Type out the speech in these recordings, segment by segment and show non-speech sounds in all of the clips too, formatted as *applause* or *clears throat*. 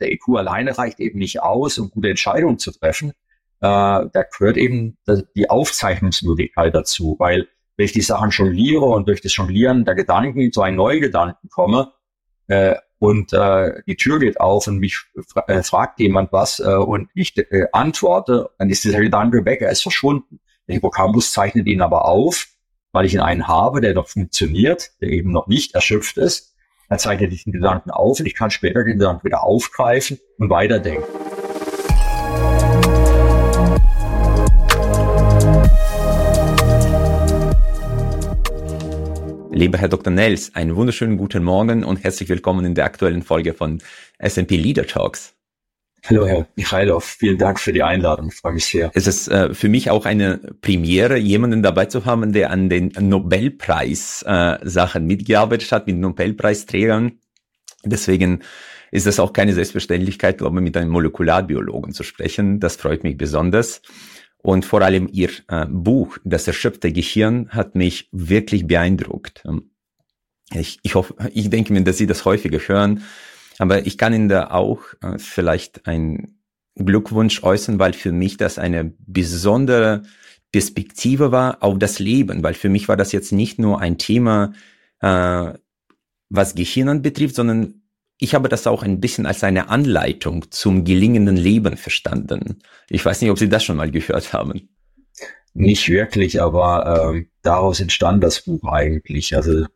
der IQ alleine reicht eben nicht aus, um gute Entscheidungen zu treffen. Äh, da gehört eben die Aufzeichnungsmöglichkeit dazu, weil wenn ich die Sachen jongliere und durch das Jonglieren der Gedanken zu einem neuen Gedanken komme äh, und äh, die Tür geht auf und mich fra äh, fragt jemand was äh, und ich äh, antworte, dann ist dieser Gedanke weg, er ist verschwunden. Der Hippocampus zeichnet ihn aber auf, weil ich ihn einen habe, der noch funktioniert, der eben noch nicht erschöpft ist. Er zeichnet diesen Gedanken auf und ich kann später den Gedanken wieder aufgreifen und weiterdenken. Lieber Herr Dr. Nels, einen wunderschönen guten Morgen und herzlich willkommen in der aktuellen Folge von S&P Leader Talks. Hallo Herr Michailov, vielen Dank für die Einladung, ich freue mich sehr. Es ist äh, für mich auch eine Premiere, jemanden dabei zu haben, der an den Nobelpreis-Sachen äh, mitgearbeitet hat, mit Nobelpreisträgern. Deswegen ist es auch keine Selbstverständlichkeit, glaube ich, mit einem Molekularbiologen zu sprechen. Das freut mich besonders. Und vor allem ihr äh, Buch, Das erschöpfte Gehirn, hat mich wirklich beeindruckt. Ich, ich hoffe, ich denke mir, dass Sie das häufiger hören, aber ich kann Ihnen da auch äh, vielleicht ein Glückwunsch äußern, weil für mich das eine besondere Perspektive war auf das Leben, weil für mich war das jetzt nicht nur ein Thema, äh, was Gehirn betrifft, sondern ich habe das auch ein bisschen als eine Anleitung zum gelingenden Leben verstanden. Ich weiß nicht, ob Sie das schon mal gehört haben. Nicht wirklich, aber ähm, daraus entstand das Buch eigentlich. Also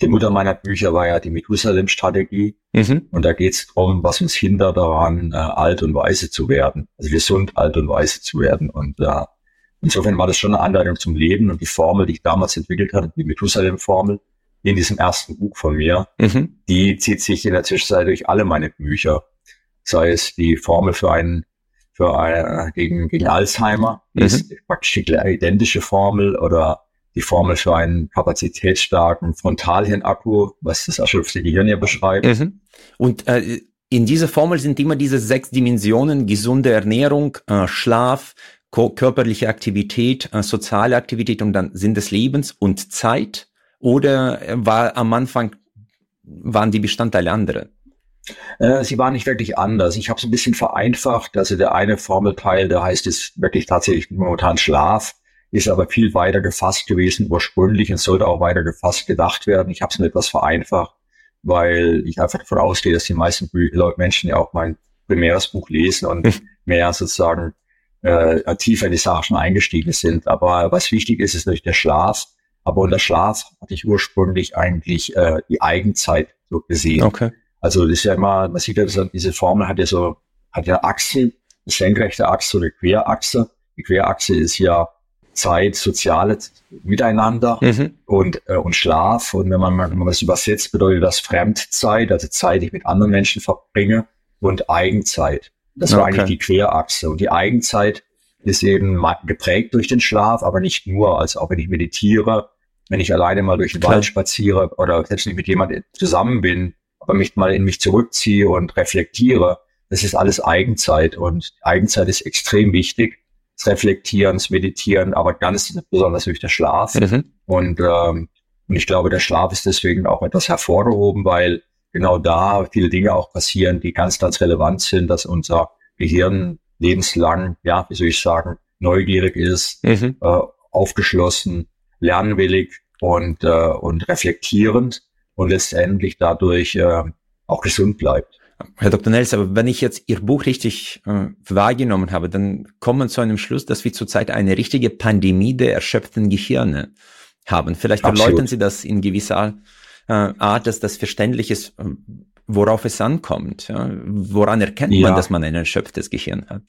die Mutter meiner Bücher war ja die Methusalem-Strategie. Mhm. Und da geht es darum, was uns hindert daran, äh, alt und weise zu werden. Also gesund, alt und weise zu werden. Und äh, insofern war das schon eine Anleitung zum Leben. Und die Formel, die ich damals entwickelt hatte, die Methusalem-Formel, in diesem ersten Buch von mir, mhm. die zieht sich in der Zwischenzeit durch alle meine Bücher. Sei es die Formel für einen, für eine, gegen, gegen Alzheimer, mhm. ist praktisch die identische Formel oder die Formel für einen kapazitätsstarken Frontalhirnakku, was das erschöpfte Gehirn ja beschreibt. Mhm. Und äh, in dieser Formel sind immer diese sechs Dimensionen, gesunde Ernährung, äh, Schlaf, körperliche Aktivität, äh, soziale Aktivität und dann Sinn des Lebens und Zeit. Oder war am Anfang, waren die Bestandteile andere? Äh, sie waren nicht wirklich anders. Ich habe es ein bisschen vereinfacht. Also der eine Formelteil, der heißt es wirklich tatsächlich momentan Schlaf, ist aber viel weiter gefasst gewesen ursprünglich und sollte auch weiter gefasst gedacht werden. Ich habe es nur etwas vereinfacht, weil ich einfach davon ausgehe, dass die meisten Menschen ja auch mein primäres Buch lesen und hm. mehr sozusagen äh, tiefer in die Sachen eingestiegen sind. Aber was wichtig ist, ist natürlich der Schlaf. Aber unter Schlaf hatte ich ursprünglich eigentlich äh, die Eigenzeit so gesehen. Okay. Also das ist ja immer, man sieht ja, diese Formel hat ja so, hat ja Achsen, eine senkrechte Achse oder Querachse. Die Querachse ist ja Zeit, soziale Miteinander mhm. und, äh, und Schlaf. Und wenn man, wenn man das übersetzt, bedeutet das Fremdzeit, also Zeit, die ich mit anderen Menschen verbringe und Eigenzeit. Das war okay. eigentlich die Querachse. Und die Eigenzeit ist eben geprägt durch den Schlaf, aber nicht nur, als auch wenn ich meditiere, wenn ich alleine mal durch den Klar. Wald spaziere oder selbst nicht mit jemandem zusammen bin, aber mich mal in mich zurückziehe und reflektiere, das ist alles Eigenzeit und Eigenzeit ist extrem wichtig. Das Reflektieren, das Meditieren, aber ganz besonders durch den Schlaf. Mhm. Und, ähm, und ich glaube, der Schlaf ist deswegen auch etwas hervorgehoben, weil genau da viele Dinge auch passieren, die ganz, ganz relevant sind, dass unser Gehirn lebenslang, ja, wie soll ich sagen, neugierig ist, mhm. äh, aufgeschlossen, lernwillig und, äh, und reflektierend und letztendlich dadurch äh, auch gesund bleibt. Herr Dr. Nels, aber wenn ich jetzt Ihr Buch richtig äh, wahrgenommen habe, dann kommen wir zu einem Schluss, dass wir zurzeit eine richtige Pandemie der erschöpften Gehirne haben. Vielleicht erläutern Sie das in gewisser äh, Art, dass das verständlich ist, äh, worauf es ankommt. Ja? Woran erkennt ja. man, dass man ein erschöpftes Gehirn hat?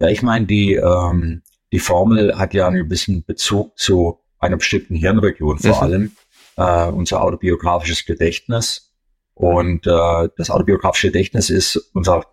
Ja, ich meine, die, ähm, die Formel hat ja ein bisschen Bezug zu einer bestimmten Hirnregion vor mhm. allem, äh, unser autobiografisches Gedächtnis. Und äh, das autobiografische Gedächtnis ist unser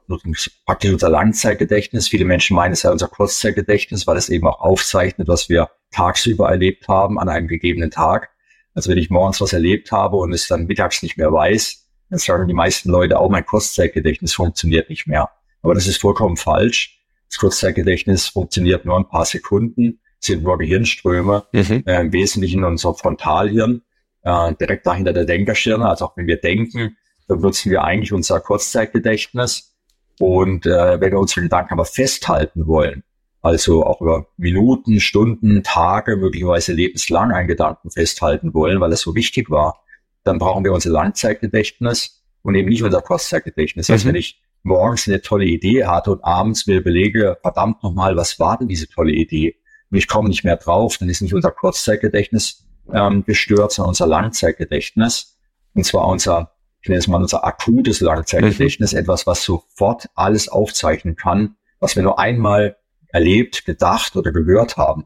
praktisch unser Langzeitgedächtnis. Viele Menschen meinen, es sei unser Kurzzeitgedächtnis, weil es eben auch aufzeichnet, was wir tagsüber erlebt haben an einem gegebenen Tag. Also wenn ich morgens was erlebt habe und es dann mittags nicht mehr weiß, dann sagen die meisten Leute, auch mein Kurzzeitgedächtnis funktioniert nicht mehr. Aber das ist vollkommen falsch. Das Kurzzeitgedächtnis funktioniert nur ein paar Sekunden, sind nur Gehirnströme, mhm. äh, im Wesentlichen unser Frontalhirn, äh, direkt dahinter der Denkerschirne. Also auch wenn wir denken, nutzen wir eigentlich unser Kurzzeitgedächtnis. Und äh, wenn wir unsere Gedanken aber festhalten wollen, also auch über Minuten, Stunden, Tage, möglicherweise lebenslang einen Gedanken festhalten wollen, weil es so wichtig war, dann brauchen wir unser Langzeitgedächtnis und eben nicht unser Kurzzeitgedächtnis. Mhm. Also wenn ich morgens eine tolle Idee hatte und abends mir überlege, verdammt nochmal, was war denn diese tolle Idee? Und ich komme nicht mehr drauf, dann ist nicht unser Kurzzeitgedächtnis ähm, gestört, sondern unser Langzeitgedächtnis. Und zwar unser, ich nenne es mal unser akutes Langzeitgedächtnis, etwas, was sofort alles aufzeichnen kann, was wir nur einmal erlebt, gedacht oder gehört haben.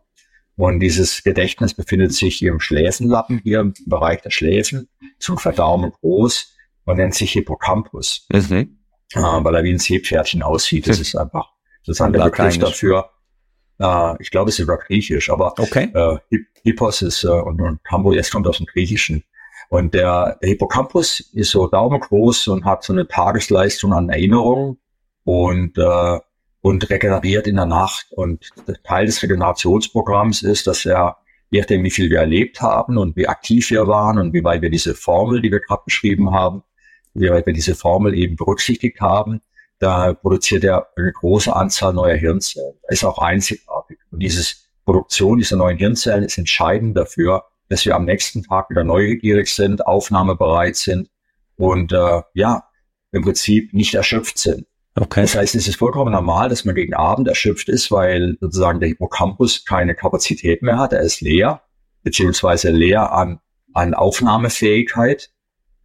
Und dieses Gedächtnis befindet sich hier im Schläfenlappen, hier im Bereich der Schläfen, zum Verdaumen groß und nennt sich Hippocampus. Mhm. Äh, weil er wie ein Seepferdchen aussieht. Das ist einfach sozusagen der Begriff dafür. Äh, ich glaube, es ist über Griechisch, aber okay. äh, Hippos ist äh, und, und Campus, jetzt kommt aus dem Griechischen. Und der, Hippocampus ist so daumengroß und hat so eine Tagesleistung an Erinnerungen und äh, und regeneriert in der Nacht. Und Teil des Regenerationsprogramms ist, dass er, je nachdem, wie viel wir erlebt haben und wie aktiv wir waren und wie weit wir diese Formel, die wir gerade beschrieben haben, wie weit wir diese Formel eben berücksichtigt haben, da produziert er eine große Anzahl neuer Hirnzellen. Ist auch einzigartig. Und dieses Produktion dieser neuen Hirnzellen ist entscheidend dafür, dass wir am nächsten Tag wieder neugierig sind, aufnahmebereit sind und äh, ja, im Prinzip nicht erschöpft sind. Okay. Das heißt, es ist vollkommen normal, dass man gegen Abend erschöpft ist, weil sozusagen der Hippocampus keine Kapazität mehr hat. Er ist leer, beziehungsweise leer an, an Aufnahmefähigkeit.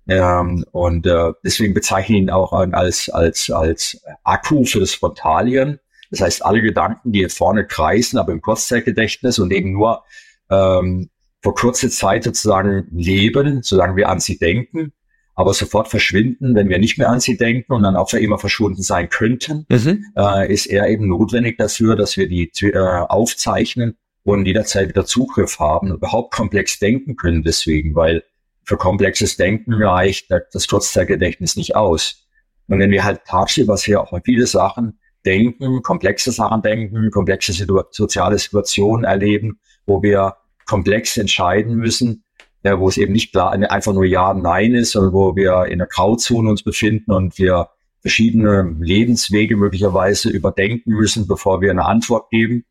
Ähm, und äh, deswegen bezeichne ich ihn auch als, als, als Akku für das Frontalien. Das heißt, alle Gedanken, die vorne kreisen, aber im Kurzzeitgedächtnis und eben nur ähm, vor kurzer Zeit sozusagen leben, solange wir an sie denken, aber sofort verschwinden, wenn wir nicht mehr an sie denken und dann auch für immer verschwunden sein könnten, mhm. äh, ist er eben notwendig dafür, dass wir die äh, aufzeichnen und jederzeit wieder Zugriff haben, überhaupt komplex denken können deswegen, weil für komplexes Denken reicht das Kurzzeitgedächtnis nicht aus. Und wenn wir halt tagsüber sehr auch viele Sachen denken, komplexe Sachen denken, komplexe Situ soziale Situationen erleben, wo wir komplex entscheiden müssen, ja, wo es eben nicht klar einfach nur Ja, Nein ist, sondern wo wir in der Grauzone uns befinden und wir verschiedene Lebenswege möglicherweise überdenken müssen, bevor wir eine Antwort geben.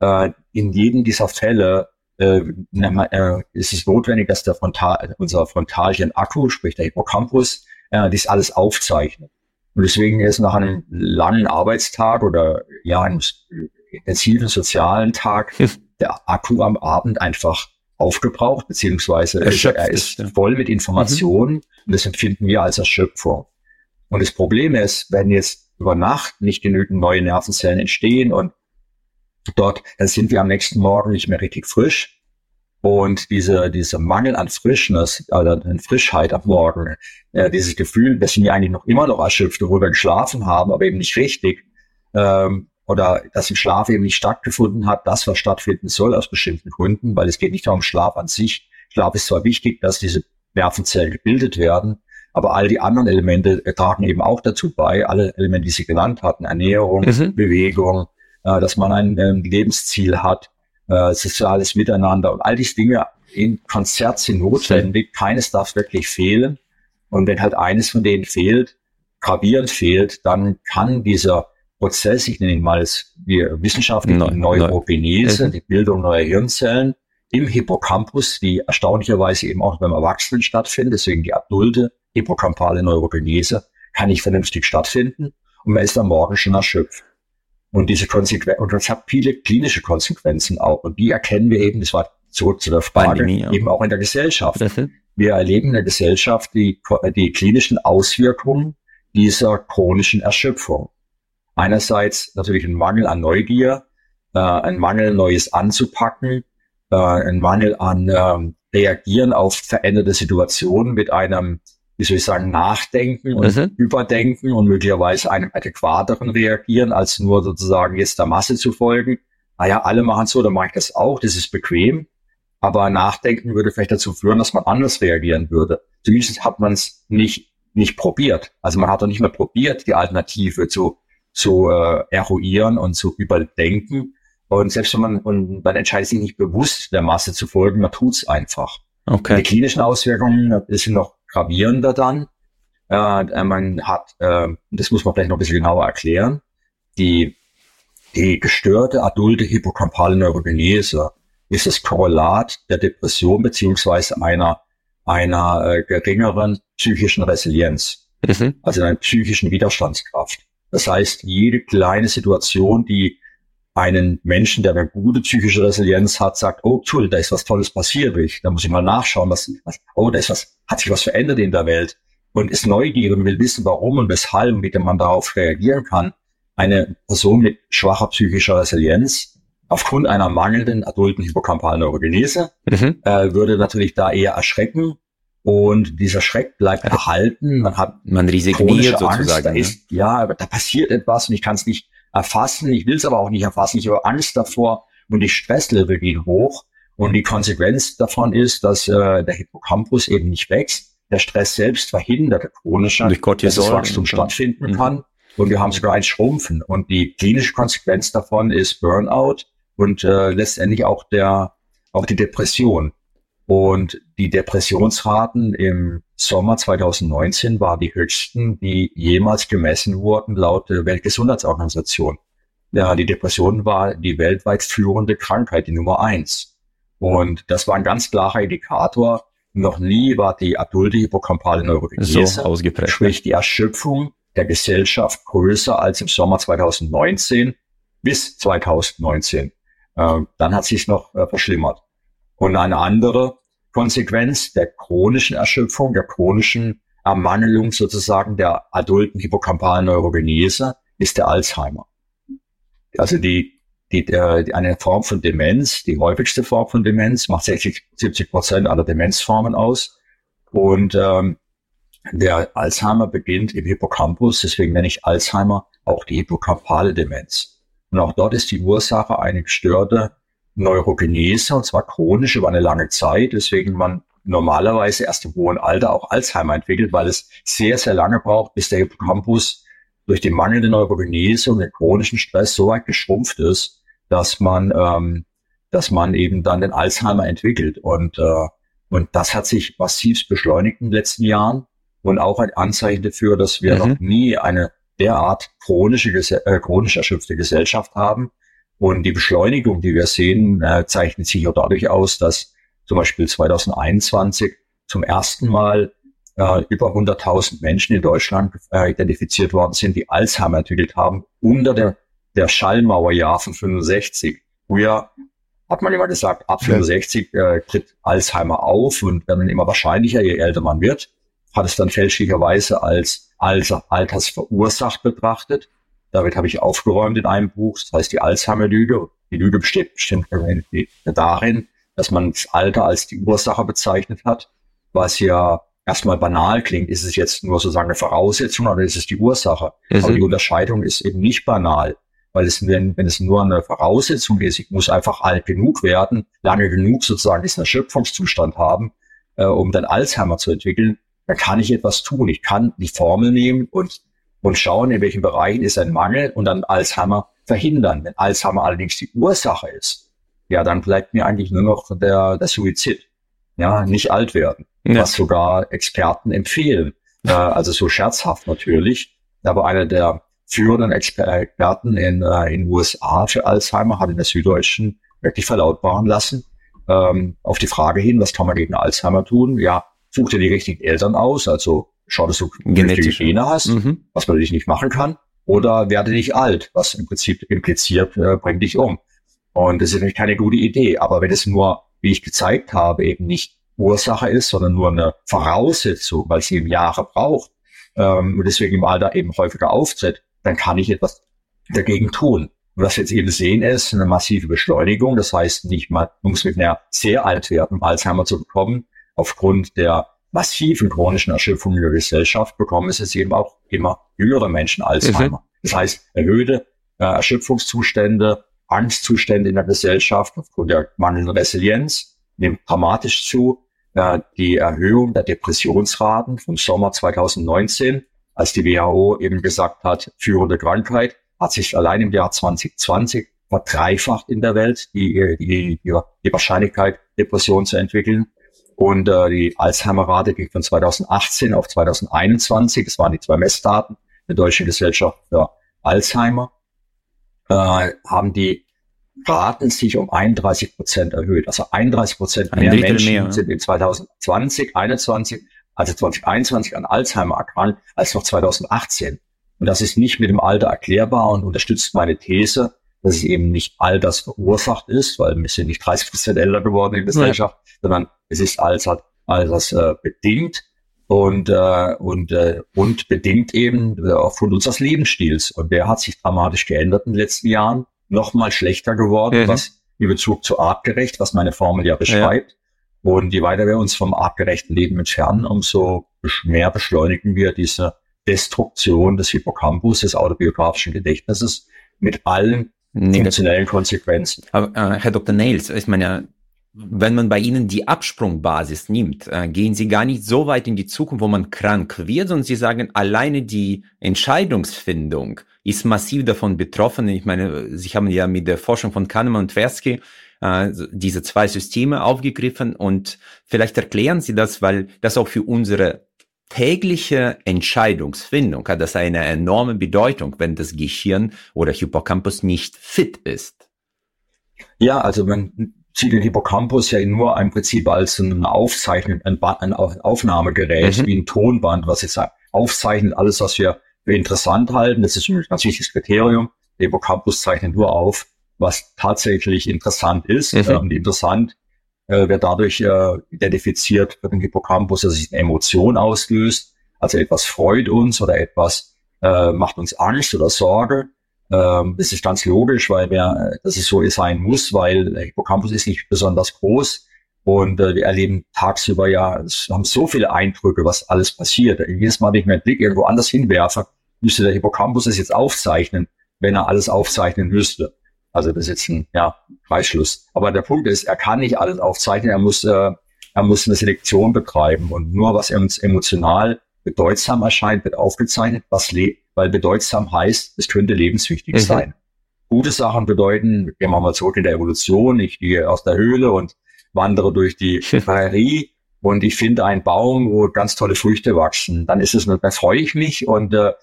Äh, in jedem dieser Fälle äh, äh, ist es notwendig, dass der Frontal, unser Frontalien-Akku, sprich der Hippocampus, äh, dies alles aufzeichnet. Und deswegen ist nach einem langen Arbeitstag oder ja, einem intensiven sozialen Tag der Akku am Abend einfach aufgebraucht, beziehungsweise Erschöpft er ist ja. voll mit Informationen mhm. und das empfinden wir als Erschöpfung. Und das Problem ist, wenn jetzt über Nacht nicht genügend neue Nervenzellen entstehen und dort, dann sind wir am nächsten Morgen nicht mehr richtig frisch. Und diese, dieser Mangel an Frischness, also an Frischheit am Morgen, äh, dieses Gefühl, dass wir eigentlich noch immer noch erschöpft, obwohl wir geschlafen haben, aber eben nicht richtig, ähm, oder dass im Schlaf eben nicht stattgefunden hat, das, was stattfinden soll aus bestimmten Gründen, weil es geht nicht darum Schlaf an sich. Schlaf ist zwar wichtig, dass diese Nervenzellen gebildet werden, aber all die anderen Elemente tragen eben auch dazu bei, alle Elemente, die Sie genannt hatten, Ernährung, mhm. Bewegung, äh, dass man ein, ein Lebensziel hat, äh, soziales Miteinander und all diese Dinge in Konzert sind notwendig. Keines darf wirklich fehlen. Und wenn halt eines von denen fehlt, gravierend fehlt, dann kann dieser Prozess, ich nenne ihn mal als wir wissenschaftlich no, Neurogenese, no. die Bildung neuer Hirnzellen im Hippocampus, die erstaunlicherweise eben auch beim Erwachsenen stattfindet, deswegen die adulte hippocampale Neurogenese kann nicht vernünftig stattfinden und man ist am Morgen schon erschöpft. Und diese Konsequenzen, und das hat viele klinische Konsequenzen auch. Und die erkennen wir eben, das war zurück zu der Frage, Pandemie, ja. eben auch in der Gesellschaft. Wir erleben in der Gesellschaft die, die klinischen Auswirkungen dieser chronischen Erschöpfung. Einerseits natürlich ein Mangel an Neugier, äh, ein Mangel, Neues anzupacken, äh, ein Mangel an ähm, Reagieren auf veränderte Situationen mit einem, wie soll ich sagen, Nachdenken und mhm. Überdenken und möglicherweise einem adäquateren Reagieren, als nur sozusagen jetzt der Masse zu folgen. Naja, alle machen so, dann mache ich das auch, das ist bequem. Aber Nachdenken würde vielleicht dazu führen, dass man anders reagieren würde. Zumindest hat man es nicht, nicht probiert. Also man hat doch nicht mehr probiert, die Alternative zu zu äh, eruieren und zu überdenken. Und selbst wenn man, und man entscheidet sich nicht bewusst der Masse zu folgen, man tut's einfach. Okay. die klinischen Auswirkungen sind noch gravierender dann. Äh, man hat, äh, das muss man vielleicht noch ein bisschen genauer erklären, die, die gestörte adulte hippocampale Neurogenese ist das Korrelat der Depression beziehungsweise einer, einer äh, geringeren psychischen Resilienz, mhm. also einer psychischen Widerstandskraft. Das heißt, jede kleine Situation, die einen Menschen, der eine gute psychische Resilienz hat, sagt, oh, toll, da ist was Tolles passiert, ich, da muss ich mal nachschauen, was, was, oh, da ist was, hat sich was verändert in der Welt und ist neugierig und will wissen, warum und weshalb und wie man darauf reagieren kann. Eine Person mit schwacher psychischer Resilienz aufgrund einer mangelnden adulten hippocampalen Neurogenese mhm. äh, würde natürlich da eher erschrecken und dieser Schreck bleibt erhalten. Man hat man resigniert sozusagen. Da ist, ja, da passiert etwas und ich kann es nicht erfassen. Ich will es aber auch nicht erfassen. Ich habe Angst davor und die Stresslevel gehen hoch. Und die Konsequenz davon ist, dass äh, der Hippocampus eben nicht wächst. Der Stress selbst verhindert chronische, dass das Wachstum stattfinden mhm. kann. Und wir haben sogar ein Schrumpfen. Und die klinische Konsequenz davon ist Burnout und äh, letztendlich auch der auch die Depression. Und die Depressionsraten im Sommer 2019 war die höchsten, die jemals gemessen wurden laut der Weltgesundheitsorganisation. Ja, die Depression war die weltweit führende Krankheit, die Nummer eins. Und das war ein ganz klarer Indikator. Noch nie war die adulte hippocampale Neurogenese, so ausgeprägt. sprich die Erschöpfung der Gesellschaft größer als im Sommer 2019 bis 2019. Äh, dann hat sich noch äh, verschlimmert. Und eine andere Konsequenz der chronischen Erschöpfung, der chronischen Ermangelung sozusagen der adulten hippocampalen Neurogenese ist der Alzheimer. Also die, die, der, die, eine Form von Demenz, die häufigste Form von Demenz, macht 60, 70 Prozent aller Demenzformen aus. Und ähm, der Alzheimer beginnt im Hippocampus, deswegen nenne ich Alzheimer auch die hippocampale Demenz. Und auch dort ist die Ursache eine gestörte Neurogenese und zwar chronisch über eine lange Zeit, deswegen man normalerweise erst im hohen Alter auch Alzheimer entwickelt, weil es sehr, sehr lange braucht, bis der Hippocampus durch die mangelnde Neurogenese und den chronischen Stress so weit geschrumpft ist, dass man, ähm, dass man eben dann den Alzheimer entwickelt. Und, äh, und das hat sich massiv beschleunigt in den letzten Jahren und auch ein Anzeichen dafür, dass wir mhm. noch nie eine derart chronische, äh, chronisch erschöpfte Gesellschaft haben, und die Beschleunigung, die wir sehen, äh, zeichnet sich auch dadurch aus, dass zum Beispiel 2021 zum ersten Mal äh, über 100.000 Menschen in Deutschland äh, identifiziert worden sind, die Alzheimer entwickelt haben, unter der, der Schallmauerjahr von 65. Früher hat man immer gesagt, ab 65 äh, tritt Alzheimer auf und werden immer wahrscheinlicher, je älter man wird, hat es dann fälschlicherweise als, als altersverursacht betrachtet. Damit habe ich aufgeräumt in einem Buch. Das heißt die Alzheimer-Lüge. Die Lüge besteht bestimmt darin, dass man das Alter als die Ursache bezeichnet hat, was ja erstmal banal klingt. Ist es jetzt nur sozusagen eine Voraussetzung oder ist es die Ursache? Mhm. Aber die Unterscheidung ist eben nicht banal, weil es, wenn, wenn es nur eine Voraussetzung ist, ich muss einfach alt genug werden, lange genug sozusagen diesen Erschöpfungszustand haben, äh, um dann Alzheimer zu entwickeln, dann kann ich etwas tun. Ich kann die Formel nehmen und und schauen, in welchen Bereichen ist ein Mangel und dann Alzheimer verhindern. Wenn Alzheimer allerdings die Ursache ist, ja, dann bleibt mir eigentlich nur noch der, der Suizid. Ja, nicht alt werden, ja. was sogar Experten empfehlen. Äh, also so scherzhaft natürlich. Aber einer der führenden Experten in, äh, in USA für Alzheimer hat in der Süddeutschen wirklich verlautbaren lassen, ähm, auf die Frage hin, was kann man gegen Alzheimer tun? Ja, such dir die richtigen Eltern aus, also schau, dass du genetische Gene hast, mhm. was man natürlich nicht machen kann, oder werde nicht alt, was im Prinzip impliziert, äh, bringt dich um. Und das ist natürlich keine gute Idee. Aber wenn es nur, wie ich gezeigt habe, eben nicht Ursache ist, sondern nur eine Voraussetzung, weil sie eben Jahre braucht ähm, und deswegen im Alter eben häufiger auftritt, dann kann ich etwas dagegen tun. Und was wir jetzt eben sehen, ist eine massive Beschleunigung. Das heißt, nicht mal, man muss mit einer sehr alt werden, um Alzheimer zu bekommen, aufgrund der massiven chronischen Erschöpfungen der Gesellschaft bekommen es jetzt eben auch immer jüngere Menschen Alzheimer. Mhm. Das heißt, erhöhte äh, Erschöpfungszustände, Angstzustände in der Gesellschaft aufgrund der mangelnden Resilienz nimmt dramatisch zu. Äh, die Erhöhung der Depressionsraten vom Sommer 2019, als die WHO eben gesagt hat, führende Krankheit, hat sich allein im Jahr 2020 verdreifacht in der Welt, die, die, die, die Wahrscheinlichkeit, Depression zu entwickeln. Und äh, die Alzheimer-Rate ging von 2018 auf 2021. Das waren die zwei Messdaten der Deutschen Gesellschaft für Alzheimer. Äh, haben die Raten sich um 31 Prozent erhöht. Also 31 Prozent mehr Menschen mehr, sind in 2020, 21, also 2021 an Alzheimer erkrankt als noch 2018. Und das ist nicht mit dem Alter erklärbar und unterstützt meine These, dass es eben nicht all das verursacht ist, weil wir sind nicht 30 Prozent älter geworden in der Gesellschaft, sondern es ist alles halt all das äh, bedingt und äh, und äh, und bedingt eben äh, aufgrund unseres Lebensstils und der hat sich dramatisch geändert in den letzten Jahren, noch mal schlechter geworden, mhm. was in Bezug zu artgerecht, was meine Formel ja beschreibt. Ja. Und je weiter wir uns vom artgerechten Leben entfernen, umso mehr beschleunigen wir diese Destruktion des Hippocampus, des autobiografischen Gedächtnisses mit allen funktionellen Konsequenzen. Aber, äh, Herr Dr. Nails, ich meine, wenn man bei Ihnen die Absprungbasis nimmt, äh, gehen Sie gar nicht so weit in die Zukunft, wo man krank wird, sondern Sie sagen, alleine die Entscheidungsfindung ist massiv davon betroffen. Ich meine, Sie haben ja mit der Forschung von Kahnemann und Tversky äh, diese zwei Systeme aufgegriffen und vielleicht erklären Sie das, weil das auch für unsere tägliche Entscheidungsfindung hat das eine enorme Bedeutung, wenn das Gehirn oder Hippocampus nicht fit ist. Ja, also man sieht den Hippocampus ja nur im Prinzip als ein Aufzeichnen, ein, ein Aufnahmegerät, mhm. wie ein Tonband, was jetzt aufzeichnet alles, was wir für interessant halten. Das ist ein ganz wichtiges Kriterium. Der Hippocampus zeichnet nur auf, was tatsächlich interessant ist. Mhm. Und interessant äh, wird dadurch äh, identifiziert für den Hippocampus, dass sich eine Emotion auslöst. Also etwas freut uns oder etwas äh, macht uns Angst oder Sorge. Ähm, das ist ganz logisch, weil wir, dass es so sein muss, weil der Hippocampus ist nicht besonders groß und äh, wir erleben tagsüber ja, es haben so viele Eindrücke, was alles passiert. Jedes Mal, wenn ich meinen Blick irgendwo anders hinwerfe, müsste der Hippocampus es jetzt aufzeichnen, wenn er alles aufzeichnen müsste. Also das ist jetzt ein ja, Kreisschluss. Aber der Punkt ist, er kann nicht alles aufzeichnen, er muss, äh, er muss eine Selektion betreiben und nur was uns emotional bedeutsam erscheint, wird aufgezeichnet, was lebt weil bedeutsam heißt, es könnte lebenswichtig mhm. sein. Gute Sachen bedeuten, gehen wir mal zurück in der Evolution, ich gehe aus der Höhle und wandere durch die *laughs* Prärie und ich finde einen Baum, wo ganz tolle Früchte wachsen. Dann ist es, dann freue ich mich und, äh,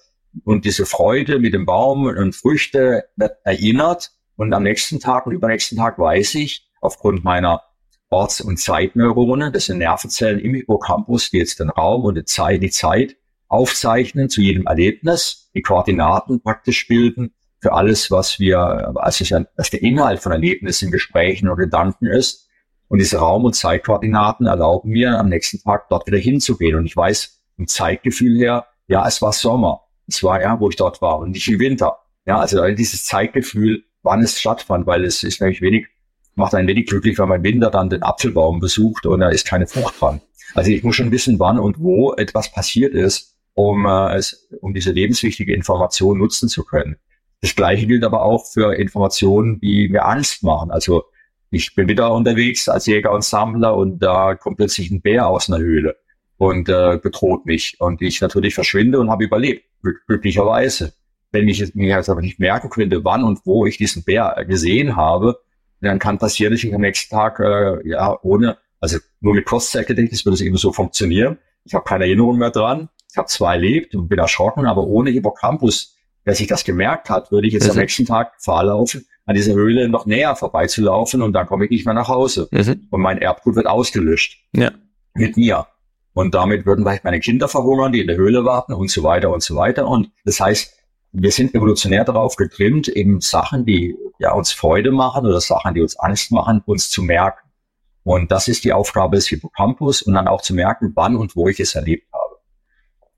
und diese Freude mit dem Baum und Früchte wird erinnert und am nächsten Tag und übernächsten Tag weiß ich, aufgrund meiner Orts- und Zeitneurone, das sind Nervenzellen im Hippocampus, die jetzt den Raum und die Zeit, die Zeit aufzeichnen zu jedem Erlebnis, die Koordinaten praktisch bilden für alles, was wir, also was der Inhalt von Erlebnissen, Gesprächen oder Gedanken ist. Und diese Raum- und Zeitkoordinaten erlauben mir am nächsten Tag dort wieder hinzugehen. Und ich weiß im Zeitgefühl her, ja, es war Sommer. Es war ja, wo ich dort war und nicht im Winter. Ja, also dieses Zeitgefühl, wann es stattfand, weil es ist nämlich wenig, macht einen wenig glücklich, wenn man Winter dann den Apfelbaum besucht und da ist keine Frucht dran. Also ich muss schon wissen, wann und wo etwas passiert ist, um, äh, es, um diese lebenswichtige Information nutzen zu können. Das Gleiche gilt aber auch für Informationen, die mir Angst machen. Also ich bin wieder unterwegs als Jäger und Sammler und da kommt plötzlich ein Bär aus einer Höhle und äh, bedroht mich. Und ich natürlich verschwinde und habe überlebt, glücklicherweise. Wenn ich mir jetzt aber nicht merken könnte, wann und wo ich diesen Bär gesehen habe, dann kann passieren, dass ich am nächsten Tag äh, ja ohne, also nur mit Kurzzeitgedächtnis würde es eben so funktionieren. Ich habe keine Erinnerung mehr dran ich habe zwar erlebt und bin erschrocken, aber ohne Hippocampus, wer sich das gemerkt hat, würde ich jetzt mhm. am nächsten Tag Gefahr laufen, an dieser Höhle noch näher vorbeizulaufen und dann komme ich nicht mehr nach Hause. Mhm. Und mein Erbgut wird ausgelöscht. Ja. Mit mir. Und damit würden vielleicht meine Kinder verhungern, die in der Höhle warten und so weiter und so weiter. Und das heißt, wir sind evolutionär darauf getrimmt, eben Sachen, die ja uns Freude machen oder Sachen, die uns Angst machen, uns zu merken. Und das ist die Aufgabe des Hippocampus und dann auch zu merken, wann und wo ich es erlebt habe.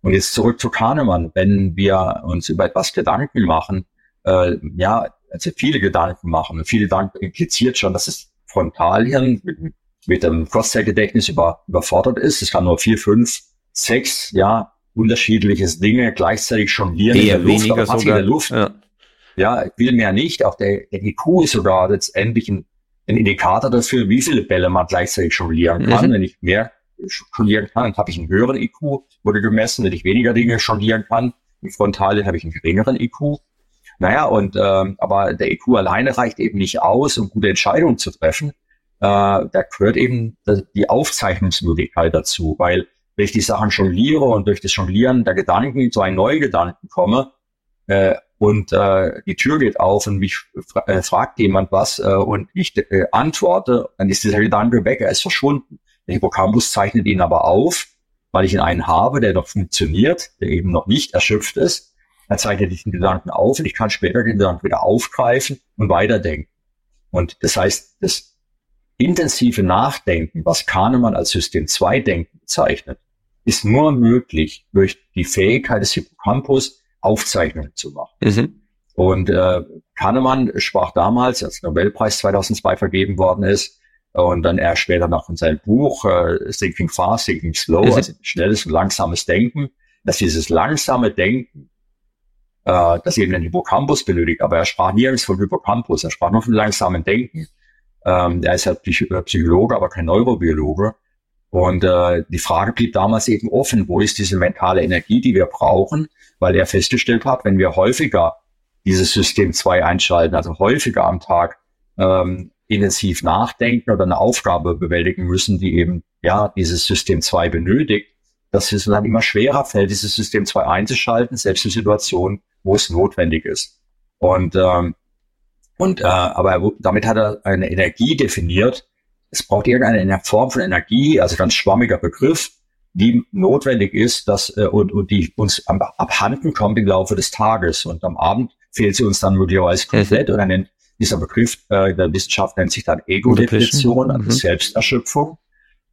Und jetzt zurück zu Kahnemann. Wenn wir uns über etwas Gedanken machen, äh, ja, also viele Gedanken machen, viele Gedanken impliziert schon, dass das Frontalhirn mit, mit dem Cross-Cell-Gedächtnis über, überfordert ist. Es kann nur vier, fünf, sechs, ja, unterschiedliches Dinge gleichzeitig jonglieren Eher in der Luft, weniger sogar. In der Luft. Ja. ja, will mehr nicht. Auch der, der IQ ist sogar letztendlich ein, ein Indikator dafür, wie viele Bälle man gleichzeitig jonglieren kann. Mhm. Wenn ich mehr jonglieren kann, dann habe ich einen höheren IQ, wurde gemessen, wenn ich weniger Dinge jonglieren kann. Im Frontale habe ich einen geringeren IQ. Naja, und ähm, aber der IQ alleine reicht eben nicht aus, um gute Entscheidungen zu treffen. da gehört eben die Aufzeichnungsmöglichkeit dazu, weil ich die Sachen jongliere und durch das Jonglieren der Gedanken zu einem neuen Gedanken komme, äh, und äh, die Tür geht auf und mich fra äh, fragt jemand was äh, und ich äh, antworte, dann ist dieser Gedanke weg, er ist verschwunden. Der Hippocampus zeichnet ihn aber auf, weil ich ihn einen habe, der noch funktioniert, der eben noch nicht erschöpft ist. Er zeichnet diesen Gedanken auf und ich kann später den Gedanken wieder aufgreifen und weiterdenken. Und das heißt, das intensive Nachdenken, was Kahnemann als System 2 Denken bezeichnet, ist nur möglich durch die Fähigkeit des Hippocampus, Aufzeichnungen zu machen. Mhm. Und äh, Kahnemann sprach damals, als Nobelpreis 2002 vergeben worden ist, und dann er später noch in seinem Buch äh, Thinking Fast, Thinking Slow, mhm. also schnelles und langsames Denken, dass dieses langsame Denken, äh, das eben den Hippocampus benötigt, aber er sprach nirgends vom Hippocampus, er sprach nur vom langsamen Denken. Ähm, er ist ja äh, Psychologe, aber kein Neurobiologe. Und äh, die Frage blieb damals eben offen, wo ist diese mentale Energie, die wir brauchen, weil er festgestellt hat, wenn wir häufiger dieses System 2 einschalten, also häufiger am Tag ähm, intensiv nachdenken oder eine Aufgabe bewältigen müssen, die eben ja dieses System 2 benötigt, dass es dann immer schwerer fällt, dieses System 2 einzuschalten, selbst in Situationen, wo es notwendig ist. Und ähm, und äh, aber damit hat er eine Energie definiert. Es braucht irgendeine Form von Energie, also ganz schwammiger Begriff, die notwendig ist, dass äh, und, und die uns abhanden kommt im Laufe des Tages. Und am Abend fehlt sie uns dann möglicherweise komplett. Oder nennt dieser Begriff äh, der Wissenschaft nennt sich dann Ego-Definition, also mhm. Selbsterschöpfung.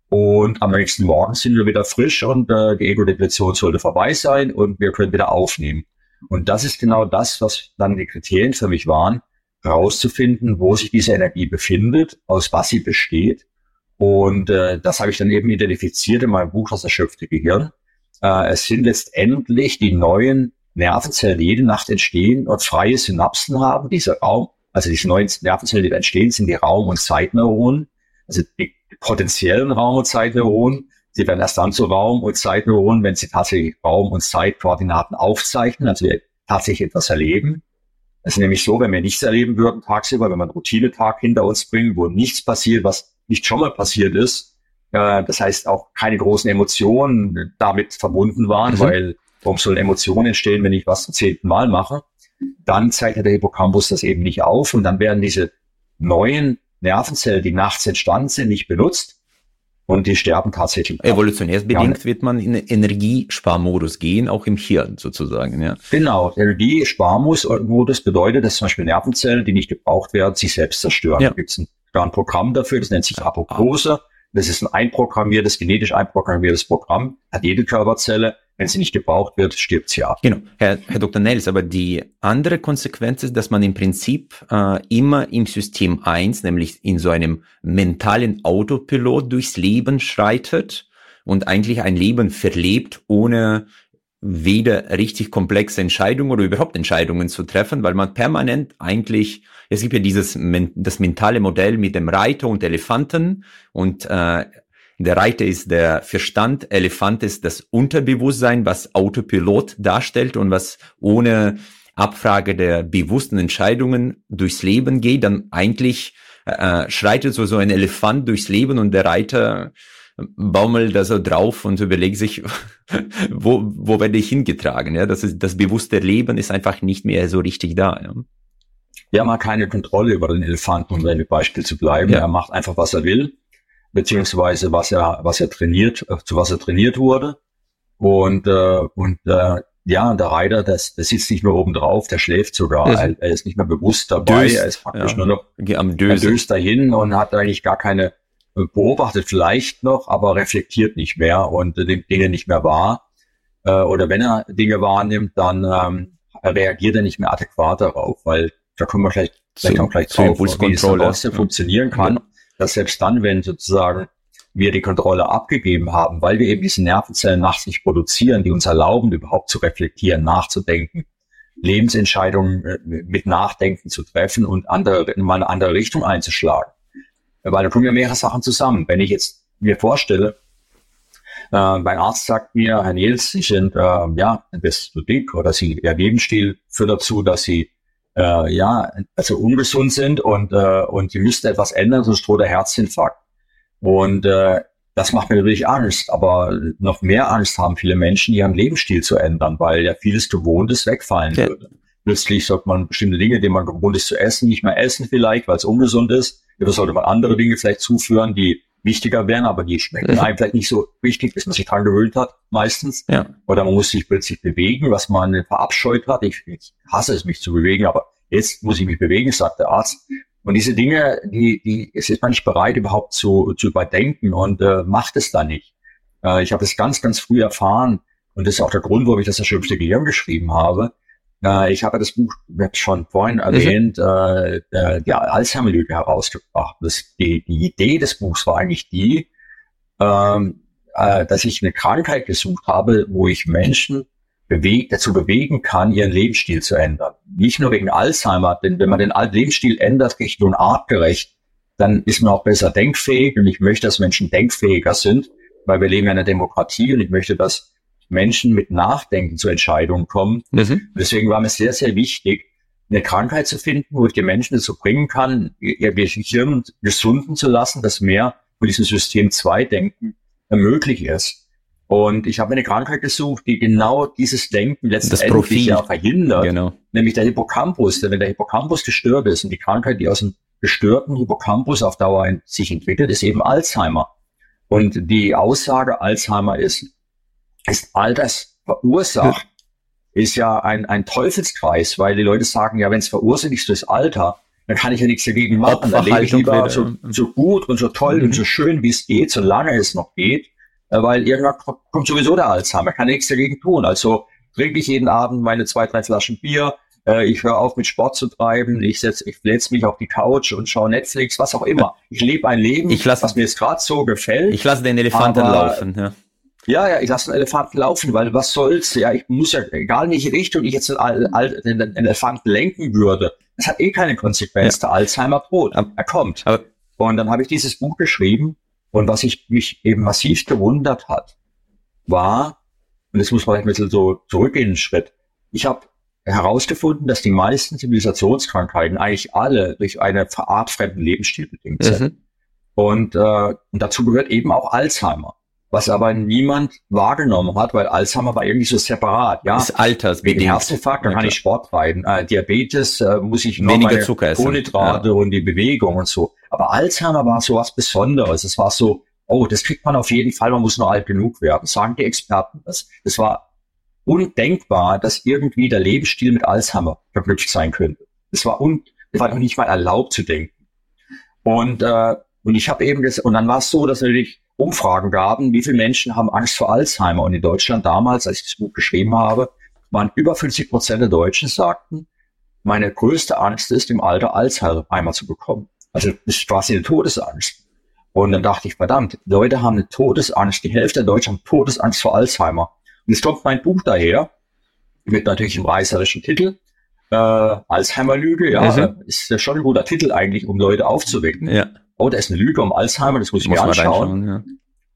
Und am nächsten Morgen sind wir wieder frisch und äh, die Ego-Definition sollte vorbei sein und wir können wieder aufnehmen. Und das ist genau das, was dann die Kriterien für mich waren, herauszufinden, wo sich diese Energie befindet, aus was sie besteht und äh, das habe ich dann eben identifiziert in meinem Buch Das erschöpfte Gehirn. Äh, es sind letztendlich die neuen Nervenzellen, die jede Nacht entstehen und freie Synapsen haben. Dieser Raum, also diese neuen Nervenzellen, die da entstehen, sind die Raum- und Zeitneuronen. Also die potenziellen Raum- und Zeitneuronen. Sie werden erst dann zu Raum- und Zeitneuronen, wenn sie tatsächlich Raum- und Zeitkoordinaten aufzeichnen, also tatsächlich etwas erleben. Es ist nämlich so, wenn wir nichts erleben würden tagsüber, wenn wir einen Routinetag hinter uns bringen, wo nichts passiert, was nicht schon mal passiert ist. Äh, das heißt, auch keine großen Emotionen damit verbunden waren, mhm. weil warum sollen Emotionen entstehen, wenn ich was zum zehnten Mal mache? Dann zeichnet der Hippocampus das eben nicht auf und dann werden diese neuen Nervenzellen, die nachts entstanden sind, nicht benutzt und die sterben tatsächlich. Evolutionärsbedingt ja. wird man in Energiesparmodus gehen, auch im Hirn sozusagen, ja. Genau, Energiesparmodus bedeutet, dass zum Beispiel Nervenzellen, die nicht gebraucht werden, sich selbst zerstören. Ja. Da gibt es ein ein Programm dafür, das nennt sich Apoptose. Das ist ein einprogrammiertes, genetisch einprogrammiertes Programm, hat jede Körperzelle. Wenn sie nicht gebraucht wird, stirbt sie ab. Genau, Herr, Herr Dr. Nels, aber die andere Konsequenz ist, dass man im Prinzip äh, immer im System 1, nämlich in so einem mentalen Autopilot durchs Leben schreitet und eigentlich ein Leben verlebt, ohne weder richtig komplexe Entscheidungen oder überhaupt Entscheidungen zu treffen, weil man permanent eigentlich, es gibt ja dieses, das mentale Modell mit dem Reiter und Elefanten und äh, der Reiter ist der Verstand, Elefant ist das Unterbewusstsein, was Autopilot darstellt und was ohne Abfrage der bewussten Entscheidungen durchs Leben geht, dann eigentlich äh, schreitet so, so ein Elefant durchs Leben und der Reiter baumelt da so drauf und überlegt sich, *laughs* wo, wo werde ich hingetragen? Ja, das ist, das bewusste Leben ist einfach nicht mehr so richtig da. Ja. Wir haben keine Kontrolle über den Elefanten, um bei dem Beispiel zu bleiben. Ja. Er macht einfach, was er will, beziehungsweise was er, was er trainiert, äh, zu was er trainiert wurde. Und, äh, und äh, ja, der Reiter, das, der sitzt nicht nur oben drauf, der schläft sogar. Er, er, ist nicht mehr bewusst dabei. Döst, er ist praktisch ja. nur noch am Dösen. er döst dahin und hat eigentlich gar keine beobachtet vielleicht noch, aber reflektiert nicht mehr und äh, Dinge nicht mehr wahr. Äh, oder wenn er Dinge wahrnimmt, dann ähm, reagiert er nicht mehr adäquat darauf, weil da kommen wir vielleicht, vielleicht auch gleich drauf, wie es trotzdem ja. funktionieren kann, ja. dass selbst dann, wenn sozusagen wir die Kontrolle abgegeben haben, weil wir eben diese Nervenzellen nachts nicht produzieren, die uns erlauben, überhaupt zu reflektieren, nachzudenken, Lebensentscheidungen äh, mit Nachdenken zu treffen und andere, in eine andere Richtung einzuschlagen weil da kommen ja mehrere Sachen zusammen. Wenn ich jetzt mir vorstelle, äh, mein Arzt sagt mir, Herr Nils, Sie sind, äh, ja, ein bisschen zu dick oder Sie, Ihr Lebensstil führt dazu, dass Sie äh, ja, also ungesund sind und, äh, und die müssten etwas ändern, sonst droht der Herzinfarkt. Und äh, das macht mir natürlich Angst, aber noch mehr Angst haben viele Menschen, ihren Lebensstil zu ändern, weil ja vieles Gewohntes wegfallen ja. würde. Plötzlich sollte man bestimmte Dinge, die man gewohnt ist zu essen, nicht mehr essen vielleicht, weil es ungesund ist. Oder sollte man andere Dinge vielleicht zuführen, die wichtiger wären, aber die schmecken einem vielleicht nicht so wichtig, bis man sich dran gewöhnt hat, meistens. Ja. Oder man muss sich plötzlich bewegen, was man verabscheut hat. Ich, ich hasse es, mich zu bewegen, aber jetzt muss ich mich bewegen, sagt der Arzt. Und diese Dinge, die, die ist man nicht bereit, überhaupt zu, zu überdenken und äh, macht es da nicht. Äh, ich habe es ganz, ganz früh erfahren und das ist auch der Grund, warum ich das erschöpfte Gehirn geschrieben habe. Äh, ich habe das Buch, wird schon vorhin erwähnt, mhm. äh, die Alzheimer-Lüge herausgebracht. Das, die, die Idee des Buchs war eigentlich die, ähm, äh, dass ich eine Krankheit gesucht habe, wo ich Menschen bewegt, dazu bewegen kann, ihren Lebensstil zu ändern. Nicht nur wegen Alzheimer, denn wenn man den Lebensstil ändert, Richtung artgerecht, dann ist man auch besser denkfähig und ich möchte, dass Menschen denkfähiger sind, weil wir leben in einer Demokratie und ich möchte, dass Menschen mit Nachdenken zu Entscheidungen kommen. Mhm. Deswegen war mir sehr, sehr wichtig, eine Krankheit zu finden, wo ich die Menschen dazu bringen kann, ihr Gehirn gesunden zu lassen, dass mehr von diesem System 2 Denken möglich ist. Und ich habe eine Krankheit gesucht, die genau dieses Denken letztendlich ja verhindert, genau. nämlich der Hippocampus. Denn wenn der Hippocampus gestört ist und die Krankheit, die aus dem gestörten Hippocampus auf Dauer sich entwickelt, ist eben Alzheimer. Und die Aussage Alzheimer ist, ist Alters verursacht, ja. ist ja ein, ein Teufelskreis, weil die Leute sagen, ja, wenn es verursacht ist durchs Alter, dann kann ich ja nichts dagegen machen. Dann lebe ich lieber so, so gut und so toll mhm. und so schön, wie es geht, solange es noch geht äh, weil irgendwann kommt sowieso der Alzheimer, kann nichts dagegen tun. Also trinke ich jeden Abend meine zwei, drei Flaschen Bier, äh, ich höre auf mit Sport zu treiben, ich setze ich setz mich auf die Couch und schaue Netflix, was auch immer. Ich lebe ein Leben, ich lass, was mir jetzt gerade so gefällt. Ich lasse den Elefanten laufen, ja. Ja, ja, ich lasse den Elefanten laufen, weil was soll's? Ja, ich muss ja, egal in welche Richtung ich jetzt den, den Elefanten lenken würde, das hat eh keine Konsequenz. Ja. Der Alzheimer droht. Er kommt. Aber, und dann habe ich dieses Buch geschrieben und was ich mich eben massiv gewundert hat, war, und jetzt muss man ein bisschen so zurückgehen einen Schritt, ich habe herausgefunden, dass die meisten Zivilisationskrankheiten eigentlich alle durch einen artfremden Lebensstil bedingt sind. Mhm. Und, äh, und dazu gehört eben auch Alzheimer was aber niemand wahrgenommen hat, weil Alzheimer war irgendwie so separat. Ja, ist altersbedingt. Wegen Herzinfarkt, dann ja, kann ich Sport treiben. Äh, Diabetes äh, muss ich noch Weniger Zucker essen. Kohlenhydrate ja. und die Bewegung und so. Aber Alzheimer war so was Besonderes. Es war so, oh, das kriegt man auf jeden Fall, man muss nur alt genug werden, sagen die Experten. Das, das war undenkbar, dass irgendwie der Lebensstil mit Alzheimer verknüpft sein könnte. Das war, un, das war noch nicht mal erlaubt zu denken. Und, äh, und ich habe eben das, und dann war es so, dass natürlich Umfragen gaben, wie viele Menschen haben Angst vor Alzheimer. Und in Deutschland damals, als ich das Buch geschrieben habe, waren über 50 Prozent der Deutschen sagten, meine größte Angst ist, im Alter Alzheimer zu bekommen. Also das ist quasi eine Todesangst. Und dann dachte ich, verdammt, Leute haben eine Todesangst. Die Hälfte der Deutschen haben Todesangst vor Alzheimer. Und es kommt mein Buch daher, mit natürlich einem reißerischen Titel. Äh, Alzheimer-Lüge, ja, mhm. ist ja schon ein guter Titel eigentlich, um Leute aufzuwecken. Ja oh, da ist eine Lüge um Alzheimer, das muss ich muss mir anschauen. Ja.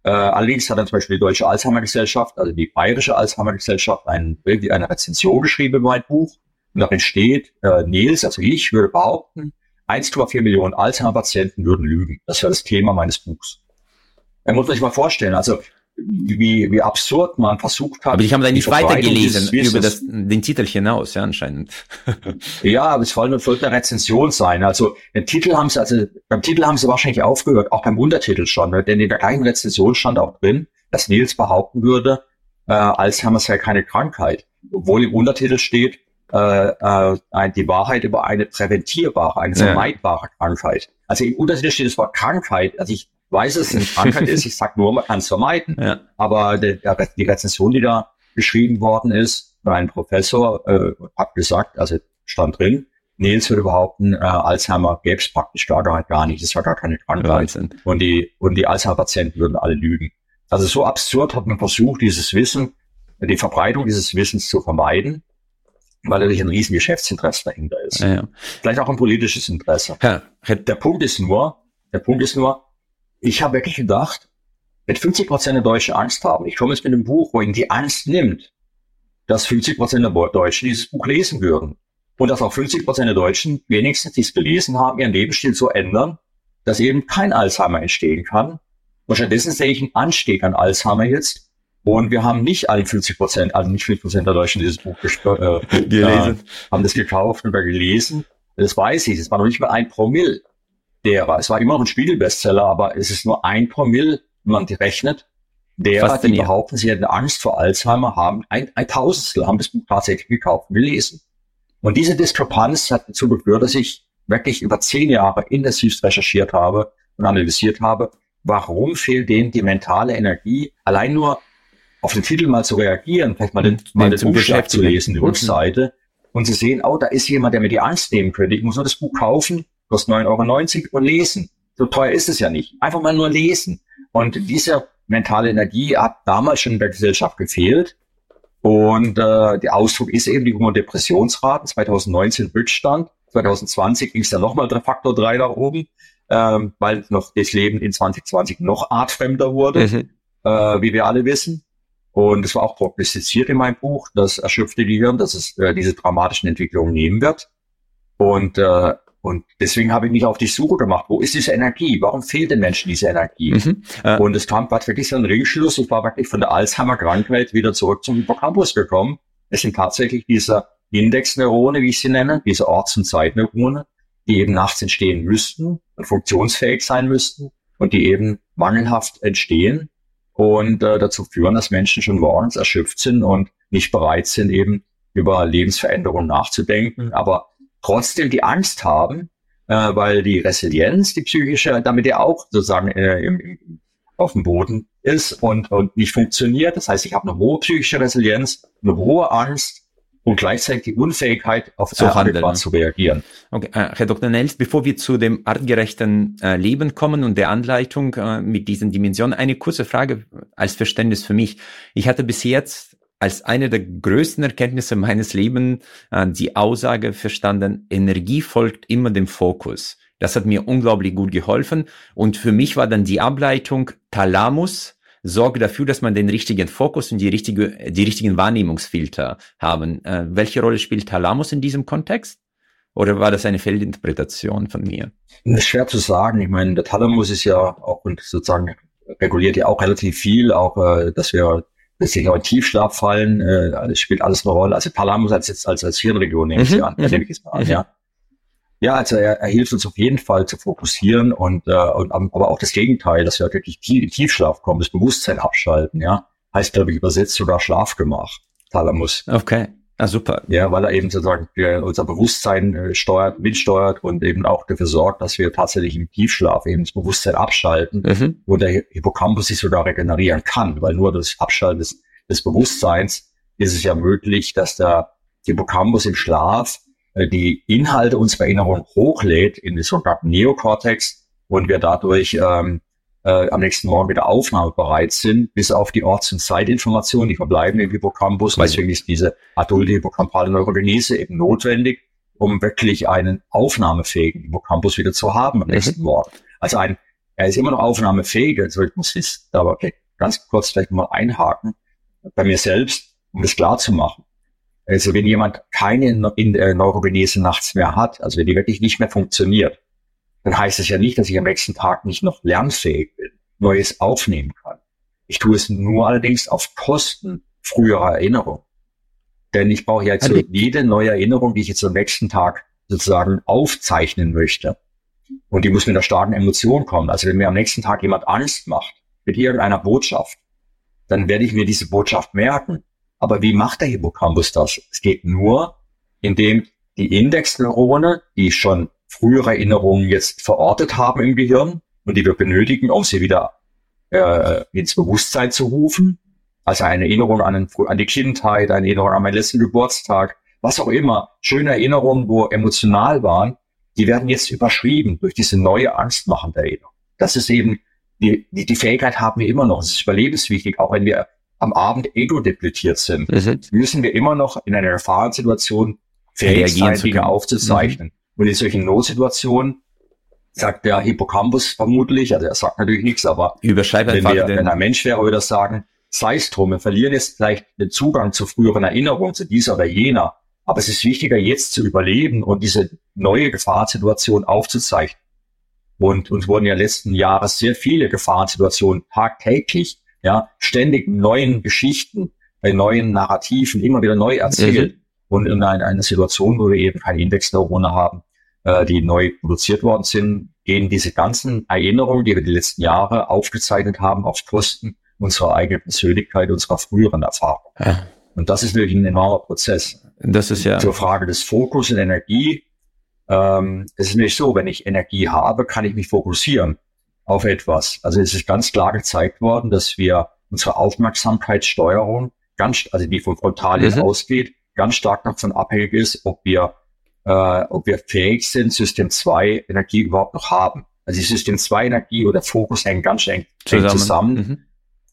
Äh, allerdings hat dann zum Beispiel die Deutsche Alzheimer-Gesellschaft, also die Bayerische Alzheimer-Gesellschaft, ein, irgendwie eine Rezension geschrieben in mein Buch. Und darin steht, äh, Nils, also ich würde behaupten, 1,4 Millionen Alzheimer-Patienten würden lügen. Das wäre das Thema meines Buchs. Er muss sich mal vorstellen, also wie, wie absurd man versucht hat. Aber ich habe da nicht weitergelesen über das, den Titel hinaus, ja, anscheinend. *laughs* ja, aber es soll, sollte eine Rezension sein. Also, den Titel haben sie, also, beim Titel haben sie wahrscheinlich aufgehört, auch beim Untertitel schon, ne? denn in der gleichen Rezension stand auch drin, dass Nils behaupten würde, äh, Alzheimer sei keine Krankheit. Obwohl im Untertitel steht, äh, äh, die Wahrheit über eine präventierbare, eine vermeidbare ja. Krankheit. Also im Untertitel steht das Wort Krankheit. Also ich weiß, es eine Krankheit ist. Ich sage nur, man kann es vermeiden. Ja. Aber der, der, die Rezension, die da geschrieben worden ist, ein Professor äh, hat gesagt, also stand drin, Nils würde behaupten, äh, Alzheimer gäbe es praktisch gar, gar nicht. Das war gar keine Krankheit. Und die, und die Alzheimer-Patienten würden alle lügen. Also so absurd hat man versucht, dieses Wissen, die Verbreitung dieses Wissens zu vermeiden, weil natürlich ein riesen Geschäftsinteresse dahinter ist. Ja, ja. Vielleicht auch ein politisches Interesse. Ja. Der Punkt ist nur, der Punkt ist nur, ich habe wirklich gedacht, wenn 50 Prozent der Deutschen Angst haben, ich komme jetzt mit einem Buch, wo ihnen die Angst nimmt, dass 50 Prozent der Deutschen dieses Buch lesen würden. und dass auch 50 Prozent der Deutschen wenigstens dies gelesen haben, ihren Lebensstil zu ändern, dass eben kein Alzheimer entstehen kann. Und stattdessen sehe ich einen Anstieg an Alzheimer jetzt. Und wir haben nicht alle 50 Prozent, also nicht 50 Prozent der Deutschen dieses Buch äh, gelesen, haben das gekauft und gelesen. Das weiß ich. Es war noch nicht mal ein Promille derer. Es war immer noch ein Spiegelbestseller, aber es ist nur ein Promille, wenn man die rechnet. Derer, die behaupten, sie hätten Angst vor Alzheimer, haben ein, ein Tausendstel haben das Buch tatsächlich gekauft, gelesen. Und diese Diskrepanz hat dazu geführt, dass ich wirklich über zehn Jahre intensiv recherchiert habe und analysiert habe, warum fehlt denen die mentale Energie, allein nur auf den Titel mal zu reagieren, vielleicht mal den, mal den Buchschlag zu lesen, die mhm. Rückseite, und zu sehen, oh, da ist jemand, der mir die Angst nehmen könnte. Ich muss nur das Buch kaufen, kostet 9,90 Euro und lesen. So teuer ist es ja nicht. Einfach mal nur lesen. Und diese mentale Energie hat damals schon in der Gesellschaft gefehlt. Und äh, der Ausdruck ist eben die Hunger Depressionsraten. 2019 Rückstand. 2020 ging es dann nochmal Faktor 3 nach oben, ähm, weil noch das Leben in 2020 noch artfremder wurde, mhm. äh, wie wir alle wissen. Und es war auch prognostiziert in meinem Buch, das erschöpfte Gehirn, dass es äh, diese dramatischen Entwicklungen nehmen wird. Und, äh, und deswegen habe ich mich auf die Suche gemacht. Wo ist diese Energie? Warum fehlt den Menschen diese Energie? Mhm. Äh. Und es kam war wirklich so ein Ringschluss. Ich war wirklich von der Alzheimer-Krankheit wieder zurück zum Hippocampus gekommen. Es sind tatsächlich diese Indexneurone, wie ich sie nenne, diese Orts- und Zeitneurone, die eben nachts entstehen müssten und funktionsfähig sein müssten und die eben mangelhaft entstehen und äh, dazu führen, dass Menschen schon morgens erschöpft sind und nicht bereit sind, eben über Lebensveränderungen nachzudenken, mhm. aber trotzdem die Angst haben, äh, weil die Resilienz, die psychische, damit ja auch sozusagen äh, im, im, auf dem Boden ist und, und nicht funktioniert. Das heißt, ich habe eine hohe psychische Resilienz, eine hohe Angst und gleichzeitig die Unfähigkeit, auf zu handeln. zu reagieren. Okay, äh, Herr Dr. Nels, bevor wir zu dem artgerechten äh, Leben kommen und der Anleitung äh, mit diesen Dimensionen, eine kurze Frage als Verständnis für mich. Ich hatte bis jetzt als eine der größten Erkenntnisse meines Lebens äh, die Aussage verstanden, Energie folgt immer dem Fokus. Das hat mir unglaublich gut geholfen. Und für mich war dann die Ableitung Thalamus, sorge dafür, dass man den richtigen Fokus und die richtige, die richtigen Wahrnehmungsfilter haben. Äh, welche Rolle spielt Thalamus in diesem Kontext? Oder war das eine Fehlinterpretation von mir? Das ist schwer zu sagen. Ich meine, der Thalamus ist ja auch und sozusagen reguliert ja auch relativ viel, auch äh, dass wir dass wir in Tiefschlaf fallen, äh, das spielt alles eine Rolle. Also Thalamus als jetzt als, als Hirnregion nehme ich mhm, an, nehme ich es mal an, mhm. ja. Ja, also er, er hilft uns auf jeden Fall zu fokussieren und, äh, und aber auch das Gegenteil, dass wir wirklich tief, in Tiefschlaf kommen, das Bewusstsein abschalten, ja. Heißt, glaube ich, übersetzt sogar Schlafgemach, Thalamus. Okay. Ah, super. Ja, weil er eben sozusagen unser Bewusstsein äh, steuert, mitsteuert und eben auch dafür sorgt, dass wir tatsächlich im Tiefschlaf eben das Bewusstsein abschalten, mhm. wo der Hippocampus sich sogar regenerieren kann, weil nur das Abschalten des, des Bewusstseins ist es ja möglich, dass der Hippocampus im Schlaf äh, die Inhalte unserer Erinnerung hochlädt in den sogenannten Neokortex und wir dadurch ähm, äh, am nächsten Morgen wieder aufnahmebereit sind, bis auf die Orts- und Zeitinformationen, die verbleiben im Hippocampus. Mhm. Deswegen ist diese adulte hippocampale Neurogenese eben notwendig, um wirklich einen aufnahmefähigen Hippocampus wieder zu haben am mhm. nächsten Morgen. Also ein, er ist immer noch aufnahmefähig, also ich muss es aber okay, ganz kurz vielleicht mal einhaken, bei mir selbst, um das klar zu machen. Also wenn jemand keine in der Neurogenese nachts mehr hat, also wenn die wirklich nicht mehr funktioniert, dann heißt es ja nicht, dass ich am nächsten Tag nicht noch lernfähig bin, Neues aufnehmen kann. Ich tue es nur allerdings auf Kosten früherer Erinnerung. Denn ich brauche ja jetzt so jede neue Erinnerung, die ich jetzt am nächsten Tag sozusagen aufzeichnen möchte. Und die muss mit einer starken Emotion kommen. Also wenn mir am nächsten Tag jemand Angst macht mit irgendeiner Botschaft, dann werde ich mir diese Botschaft merken. Aber wie macht der Hippocampus das? Es geht nur, indem die Indexneurone, die schon frühere Erinnerungen jetzt verortet haben im Gehirn und die wir benötigen, um sie wieder äh, ins Bewusstsein zu rufen, also eine Erinnerung an, den, an die Kindheit, eine Erinnerung an meinen letzten Geburtstag, was auch immer, schöne Erinnerungen, wo emotional waren, die werden jetzt überschrieben durch diese neue angstmachende Erinnerung. Das ist eben, die, die, die Fähigkeit haben wir immer noch. Es ist überlebenswichtig, auch wenn wir am Abend ego-depletiert sind, mhm. müssen wir immer noch in einer Gefahrensituation fähig sein, Dinge aufzuzeichnen. Mhm. Und in solchen Notsituationen sagt der Hippocampus vermutlich, also er sagt natürlich nichts, aber wenn, wir, wenn ein Mensch wäre, würde er sagen, sei es drum, wir verlieren jetzt vielleicht den Zugang zu früheren Erinnerungen, zu dieser oder jener, Aber es ist wichtiger, jetzt zu überleben und diese neue Gefahrsituation aufzuzeichnen. Und uns wurden ja letzten Jahre sehr viele Gefahrensituationen tagtäglich, ja, ständig neuen Geschichten, bei neuen Narrativen immer wieder neu erzählt. Mhm. Und in einer, einer Situation, wo wir eben keine Indexneurone haben, äh, die neu produziert worden sind, gehen diese ganzen Erinnerungen, die wir die letzten Jahre aufgezeichnet haben, auf Kosten unserer eigenen Persönlichkeit, unserer früheren Erfahrung. Ja. Und das ist natürlich ein enormer Prozess. Das ist ja. Zur Frage des Fokus und Energie. Ähm, es ist nicht so, wenn ich Energie habe, kann ich mich fokussieren auf etwas. Also es ist ganz klar gezeigt worden, dass wir unsere Aufmerksamkeitssteuerung ganz, also die von Frontalien mhm. ausgeht, ganz stark davon abhängig ist, ob wir, äh, ob wir fähig sind, System 2 Energie überhaupt noch haben. Also die System 2 Energie oder Fokus hängen ganz eng zusammen. zusammen. Mhm.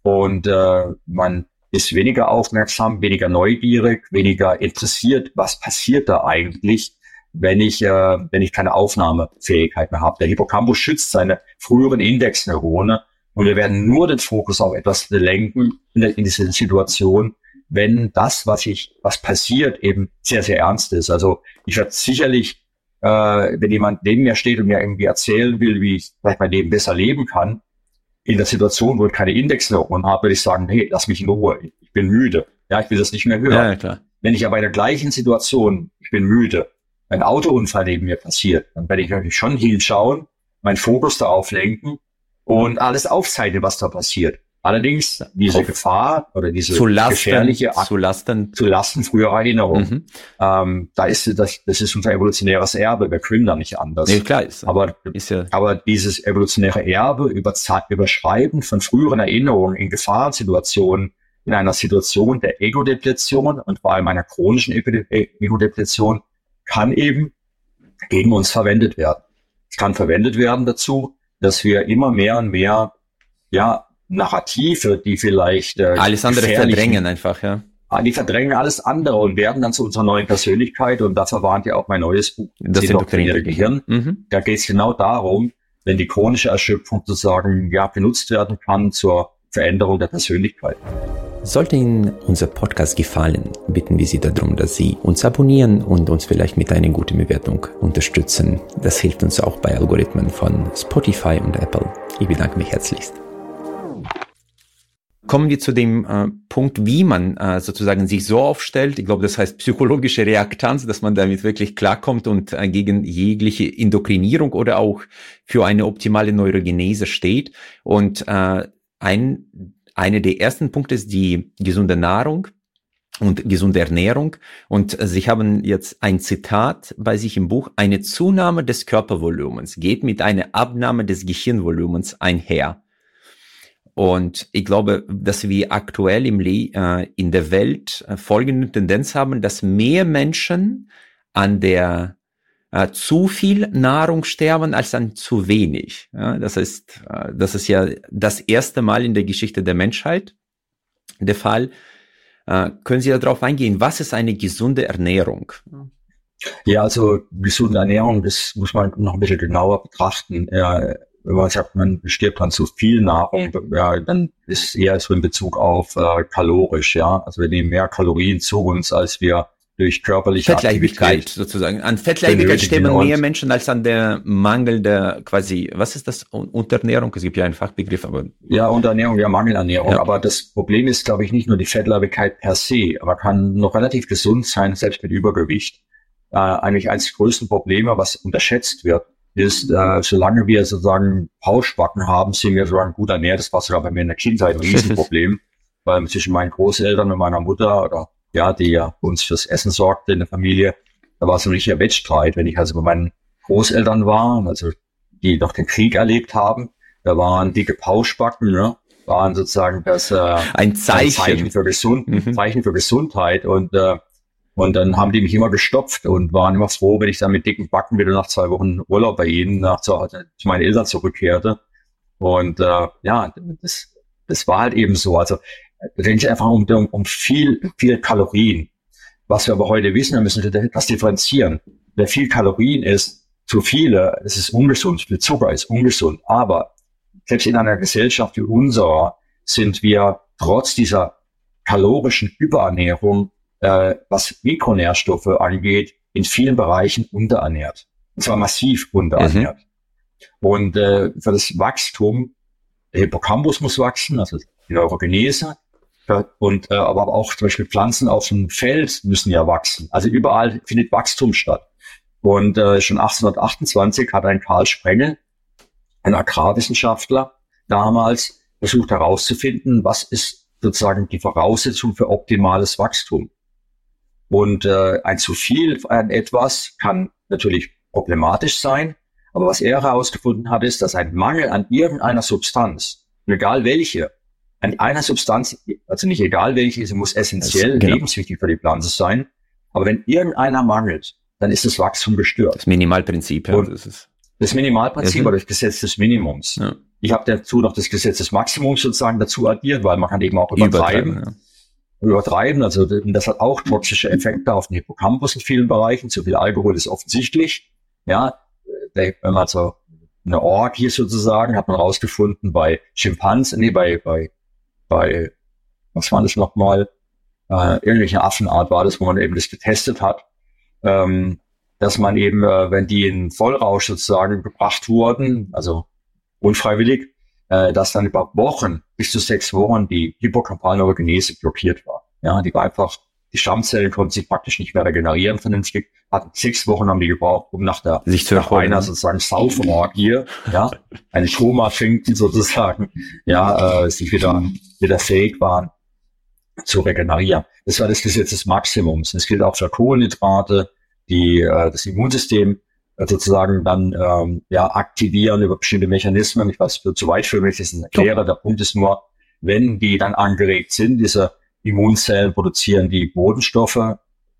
Und äh, man ist weniger aufmerksam, weniger neugierig, weniger interessiert, was passiert da eigentlich, wenn ich, äh, wenn ich keine Aufnahmefähigkeit mehr habe. Der Hippocampus schützt seine früheren Indexneurone und wir werden nur den Fokus auf etwas lenken in, in dieser Situation, wenn das, was ich, was passiert, eben sehr, sehr ernst ist. Also ich werde sicherlich, äh, wenn jemand neben mir steht und mir irgendwie erzählen will, wie ich vielleicht mein Leben besser leben kann, in der Situation, wo ich keine Indexneuronen habe, würde ich sagen, hey, lass mich in Ruhe, ich bin müde. Ja, ich will das nicht mehr hören. Ja, klar. Wenn ich aber in der gleichen Situation, ich bin müde, ein Autounfall neben mir passiert, dann werde ich natürlich schon hinschauen, meinen Fokus darauf lenken und alles aufzeichnen, was da passiert. Allerdings diese Auf Gefahr oder diese zu Lasten, gefährliche zu Lasten, zu Lasten früherer Erinnerung. Mhm. Ähm, da ist das, das ist unser evolutionäres Erbe. Wir können da nicht anders. Nee, klar ist, aber ist ja aber dieses evolutionäre Erbe über Überschreiben von früheren Erinnerungen in Gefahrensituationen in einer Situation der Ego-Depletion und vor allem einer chronischen Ego-Depletion kann eben gegen uns verwendet werden. Es kann verwendet werden dazu, dass wir immer mehr und mehr ja Narrative, die vielleicht äh, alles andere verdrängen einfach, ja. Ah, die verdrängen alles andere und werden dann zu unserer neuen Persönlichkeit und dafür warnt ja auch mein neues Buch, das indoktrinierte Gehirn. Mhm. Da geht es genau darum, wenn die chronische Erschöpfung sozusagen ja benutzt werden kann zur Veränderung der Persönlichkeit. Sollte Ihnen unser Podcast gefallen, bitten wir Sie darum, dass Sie uns abonnieren und uns vielleicht mit einer guten Bewertung unterstützen. Das hilft uns auch bei Algorithmen von Spotify und Apple. Ich bedanke mich herzlichst. Kommen wir zu dem äh, Punkt, wie man äh, sozusagen sich so aufstellt. Ich glaube, das heißt psychologische Reaktanz, dass man damit wirklich klarkommt und äh, gegen jegliche Indokrinierung oder auch für eine optimale Neurogenese steht. Und äh, ein, eine der ersten Punkte ist die gesunde Nahrung und gesunde Ernährung. Und äh, Sie haben jetzt ein Zitat bei sich im Buch. Eine Zunahme des Körpervolumens geht mit einer Abnahme des Gehirnvolumens einher. Und ich glaube, dass wir aktuell im Le äh, in der Welt äh, folgende Tendenz haben, dass mehr Menschen an der äh, zu viel Nahrung sterben als an zu wenig. Ja, das ist, äh, das ist ja das erste Mal in der Geschichte der Menschheit der Fall. Äh, können Sie darauf eingehen? Was ist eine gesunde Ernährung? Ja, also gesunde Ernährung, das muss man noch ein bisschen genauer betrachten. Wenn man sagt, man stirbt dann zu viel Nahrung, ja, dann ist eher so in Bezug auf äh, kalorisch, ja. Also wir nehmen mehr Kalorien zu uns, als wir durch körperliche Fettleibigkeit sozusagen. An Fettleibigkeit sterben mehr Menschen als an der Mangel der quasi, was ist das? Unterernährung? Es gibt ja einen Fachbegriff, aber. Ja, Unterernährung, ja, Mangelernährung. Ja. Aber das Problem ist, glaube ich, nicht nur die Fettleibigkeit per se, aber kann noch relativ gesund sein, selbst mit Übergewicht. Äh, eigentlich eines der größten Probleme, was unterschätzt wird, ist, äh, solange wir sozusagen Pauschbacken haben, sind wir sozusagen gut ernährt. Das war sogar bei mir in der Kindheit ein Riesenproblem, *laughs* weil zwischen meinen Großeltern und meiner Mutter oder ja, die ja uns fürs Essen sorgte in der Familie, da war so ein richtiger Wettstreit. Wenn ich also bei meinen Großeltern war, also die noch den Krieg erlebt haben, da waren dicke Pauschbacken, ne? waren sozusagen das äh, ein Zeichen, ein Zeichen für Gesund, mhm. Zeichen für Gesundheit und äh, und dann haben die mich immer gestopft und waren immer froh, wenn ich dann mit dicken Backen wieder nach zwei Wochen Urlaub bei ihnen nach zu, zu meinen Eltern zurückkehrte. Und äh, ja, das, das war halt eben so. Also da ging es einfach um, um, viel, viel Kalorien. Was wir aber heute wissen, wir müssen das differenzieren. Wer viel Kalorien isst, zu viele, es ist ungesund. Viel Zucker ist ungesund. Aber selbst in einer Gesellschaft wie unserer sind wir trotz dieser kalorischen Überernährung äh, was Mikronährstoffe angeht, in vielen Bereichen unterernährt. Und zwar massiv unterernährt. Mhm. Und äh, für das Wachstum, der Hippocampus muss wachsen, also die Neurogenese, und äh, aber auch zum Beispiel Pflanzen auf dem Feld müssen ja wachsen. Also überall findet Wachstum statt. Und äh, schon 1828 hat ein Karl Sprengel, ein Agrarwissenschaftler, damals versucht herauszufinden, was ist sozusagen die Voraussetzung für optimales Wachstum. Und äh, ein zu viel an etwas kann natürlich problematisch sein, aber was er herausgefunden hat, ist, dass ein Mangel an irgendeiner Substanz, egal welche, an einer Substanz, also nicht egal welche, sie muss essentiell genau. lebenswichtig für die Pflanze sein, aber wenn irgendeiner mangelt, dann ist das Wachstum gestört. Das Minimalprinzip, ja. das, ist das Minimalprinzip oder das Gesetz des Minimums. Ja. Ich habe dazu noch das Gesetz des Maximums sozusagen dazu addiert, weil man kann eben auch übertreiben. übertreiben ja. Übertreiben, also das hat auch toxische Effekte auf den Hippocampus in vielen Bereichen. Zu viel Alkohol ist offensichtlich. Ja, wenn man so eine Orgie sozusagen, hat man rausgefunden bei Schimpansen, nee, bei, bei, bei, was war das nochmal, äh, irgendwelche Affenart war das, wo man eben das getestet hat, ähm, dass man eben, äh, wenn die in Vollrausch sozusagen gebracht wurden, also unfreiwillig, äh, dass dann über Wochen, bis zu sechs Wochen, die Hippocampalneurogenese blockiert war. Ja, die war einfach, die Stammzellen konnten sich praktisch nicht mehr regenerieren vernünftig, hatten sechs Wochen haben die gebraucht, um nach der, sich zu nach einer sozusagen Saufenorgie, ja, eine Koma finden sozusagen, ja, äh, sich wieder, wieder fähig waren zu regenerieren. Das war das Gesetz des Maximums. Das gilt auch für Kohlenhydrate, die äh, das Immunsystem sozusagen dann ähm, ja aktivieren über bestimmte Mechanismen. Ich weiß, wird zu weit für mich, das erkläre. Der Punkt ist nur, wenn die dann angeregt sind, diese Immunzellen produzieren die Bodenstoffe,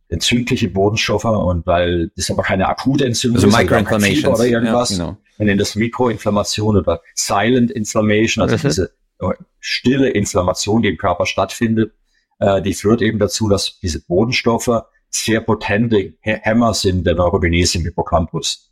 entzündliche Bodenstoffe und weil das aber keine akute Entzündung also ist, Microinflammation oder irgendwas. Ja, genau. Wir nennen das Mikroinflammation oder Silent Inflammation, also diese äh, stille Inflammation, die im Körper stattfindet, äh, die führt eben dazu, dass diese Bodenstoffe sehr potente Hämmer sind der Neurogenese im Hippocampus.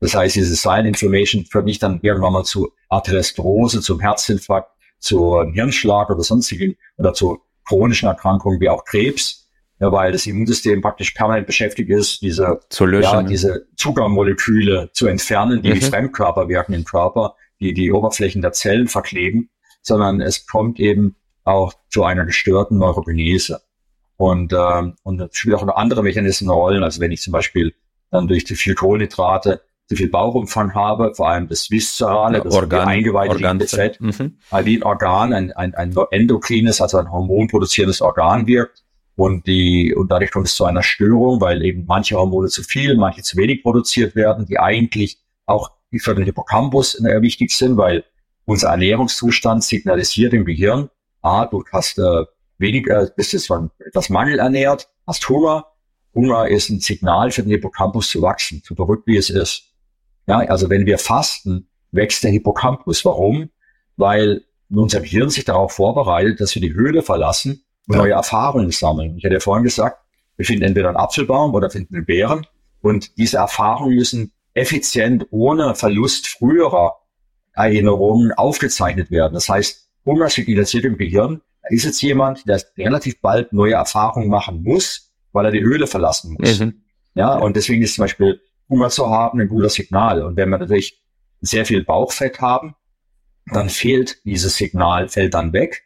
Das heißt, diese Silent Inflammation führt nicht dann irgendwann mal zu Arteriosklerose, zum Herzinfarkt, zu Hirnschlag oder sonstigen oder zu chronischen Erkrankungen wie auch Krebs, ja, weil das Immunsystem praktisch permanent beschäftigt ist, diese, zu löschen, ja, diese Zuckermoleküle zu entfernen, die mhm. wie Fremdkörper wirken im Körper, die die Oberflächen der Zellen verkleben, sondern es kommt eben auch zu einer gestörten Neurogenese. Und, äh, und das spielt auch noch andere Mechanismen eine Rolle. Also wenn ich zum Beispiel dann durch zu viel Kohlenhydrate zu viel Bauchumfang habe, vor allem das viszerale, das Organ, eingeweihte Organ, Fett, mhm. wie ein Organ, ein, ein, ein endokrines, also ein hormonproduzierendes Organ wirkt. Und die, und dadurch kommt es zu einer Störung, weil eben manche Hormone zu viel, manche zu wenig produziert werden, die eigentlich auch für den Hippocampus wichtig sind, weil unser Ernährungszustand signalisiert im Gehirn, ah, du hast äh, weniger, bist jetzt von etwas mangelernährt, hast Hunger. Hunger ist ein Signal für den Hippocampus zu wachsen, so verrückt wie es ist. Ja, also wenn wir fasten, wächst der Hippocampus. Warum? Weil unser Gehirn sich darauf vorbereitet, dass wir die Höhle verlassen und ja. neue Erfahrungen sammeln. Ich hatte ja vorhin gesagt, wir finden entweder einen Apfelbaum oder finden einen Bären und diese Erfahrungen müssen effizient ohne Verlust früherer Erinnerungen aufgezeichnet werden. Das heißt, Hunger signalisiert im Gehirn, da ist jetzt jemand, der relativ bald neue Erfahrungen machen muss, weil er die Höhle verlassen muss. Mhm. Ja, und deswegen ist zum Beispiel Hunger zu haben ein guter Signal. Und wenn wir natürlich sehr viel Bauchfett haben, dann fehlt dieses Signal, fällt dann weg,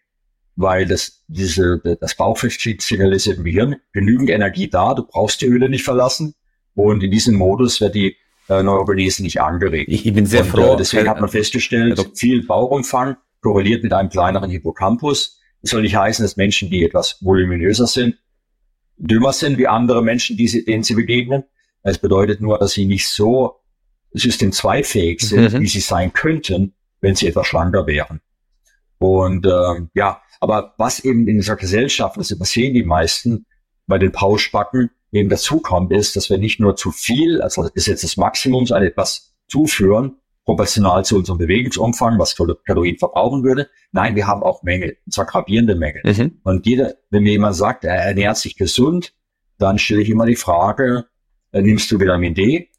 weil das, diese, das Bauchfett signalisiert im Gehirn, genügend Energie da, du brauchst die Höhle nicht verlassen. Und in diesem Modus wird die äh, Neurogenese nicht angeregt. Ich, bin sehr und, froh. Äh, deswegen hat man festgestellt, viel Bauchumfang korreliert mit einem kleineren Hippocampus. Das soll nicht heißen, dass Menschen, die etwas voluminöser sind, dümmer sind wie andere Menschen, die sie, denen sie begegnen. Es bedeutet nur, dass sie nicht so System 2 fähig sind, mhm. wie sie sein könnten, wenn sie etwas schlanker wären. Und äh, ja, aber was eben in dieser Gesellschaft, das übersehen die meisten bei den Pauschbacken, eben dazukommt, ist, dass wir nicht nur zu viel, also das Gesetz des Maximums, an etwas zuführen, proportional zu unserem Bewegungsumfang, was Kalorien verbrauchen würde. Nein, wir haben auch Mängel, und zwar gravierende Mängel. Mhm. Und jeder, wenn mir jemand sagt, er ernährt sich gesund, dann stelle ich immer die Frage, äh, nimmst du Vitamin D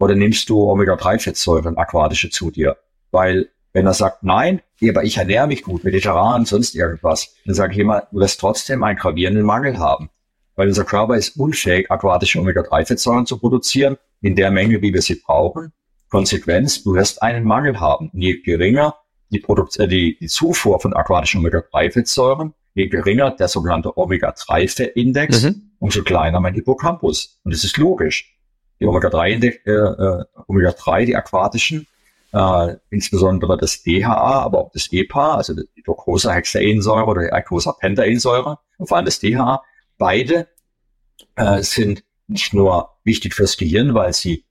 oder nimmst du Omega-3-Fettsäuren, aquatische zu dir? Weil wenn er sagt, nein, aber ich ernähre mich gut, mediterran, sonst irgendwas, dann sage ich immer, du wirst trotzdem einen gravierenden Mangel haben. weil unser Körper ist unfähig, aquatische Omega-3-Fettsäuren zu produzieren in der Menge, wie wir sie brauchen. Konsequenz, du wirst einen Mangel haben. Je geringer die, Produkt äh, die, die Zufuhr von aquatischen Omega-3-Fettsäuren, je geringer der sogenannte Omega-3-Fettindex, mhm. umso kleiner mein Hippocampus. Und das ist logisch. Die Omega-3, äh, äh, Omega-3, die aquatischen, äh, insbesondere das DHA, aber auch das EPA, also die Docosahexaensäure oder die Eicosapentaensäure, und vor allem das DHA, beide äh, sind nicht nur wichtig fürs Gehirn, weil sie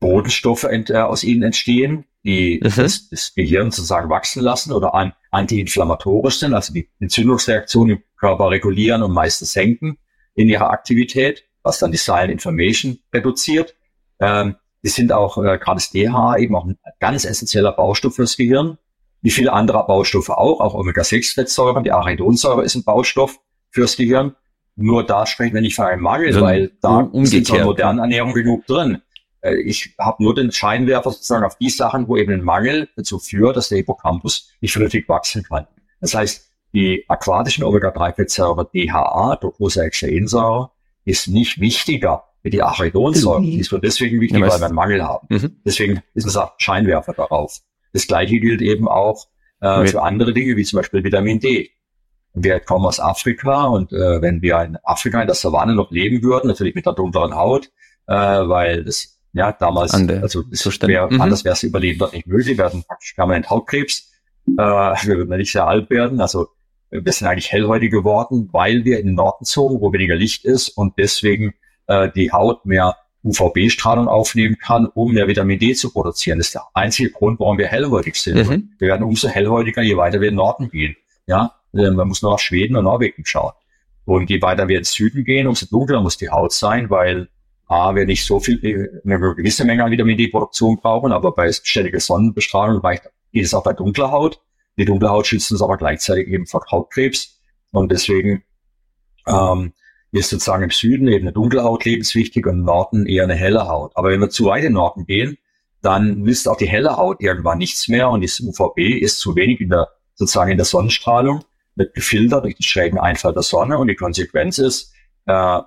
Bodenstoffe äh, aus ihnen entstehen, die mhm. das, das, Gehirn sozusagen wachsen lassen oder an, antiinflammatorisch sind, also die Entzündungsreaktionen im Körper regulieren und meistens senken in ihrer Aktivität, was dann die Silent Information reduziert. Ähm, die sind auch, äh, gerade das DHA, eben auch ein ganz essentieller Baustoff fürs Gehirn. Wie viele andere Baustoffe auch, auch Omega-6-Fettsäuren, die Arachidonsäure ist ein Baustoff fürs Gehirn. Nur da sprechen wir nicht von einem Mangel, also weil da um, ist in der modernen Ernährung genug drin. Äh, ich habe nur den Scheinwerfer sozusagen auf die Sachen, wo eben ein Mangel dazu führt, dass der Hippocampus nicht vernünftig wachsen kann. Das heißt, die aquatischen Omega-3-Fettsäure DHA, Docosahexaensäure, ist nicht wichtiger wie die Arachidonsäure. Mhm. Die ist nur deswegen wichtig, ja, weil wir einen Mangel haben. Mhm. Deswegen ist es auch Scheinwerfer darauf. Das gleiche gilt eben auch äh, für andere Dinge, wie zum Beispiel Vitamin D. Wir kommen aus Afrika und äh, wenn wir in Afrika in der Savanne noch leben würden, natürlich mit der dunkleren Haut, äh, weil das ja damals, also das wär, mhm. anders wäre es überleben dort nicht möglich. Wir hatten praktisch permanent Hautkrebs. Äh, *laughs* wir würden nicht sehr alt werden. Also wir sind eigentlich hellhäutig geworden, weil wir in den Norden zogen, wo weniger Licht ist und deswegen äh, die Haut mehr UVB-Strahlung aufnehmen kann, um mehr Vitamin D zu produzieren. Das ist der einzige Grund, warum wir hellhäutig sind. Mhm. Wir werden umso hellhäutiger, je weiter wir in den Norden gehen. Ja, äh, man muss nur nach Schweden und Norwegen schauen. Und je weiter wir ins Süden gehen, umso dunkler muss die Haut sein, weil A, wir nicht so viel, äh, eine gewisse Menge an Vitamin D-Produktion brauchen, aber bei ständiger Sonnenbestrahlung reicht, geht es auch bei dunkler Haut. Die dunkle Haut schützt uns aber gleichzeitig eben vor Hautkrebs. Und deswegen ähm, ist sozusagen im Süden eben eine dunkle Haut lebenswichtig und im Norden eher eine helle Haut. Aber wenn wir zu weit in den Norden gehen, dann nützt auch die helle Haut irgendwann nichts mehr und das UVB ist zu wenig in der, sozusagen in der Sonnenstrahlung, wird gefiltert durch den schrägen Einfall der Sonne und die Konsequenz ist, äh,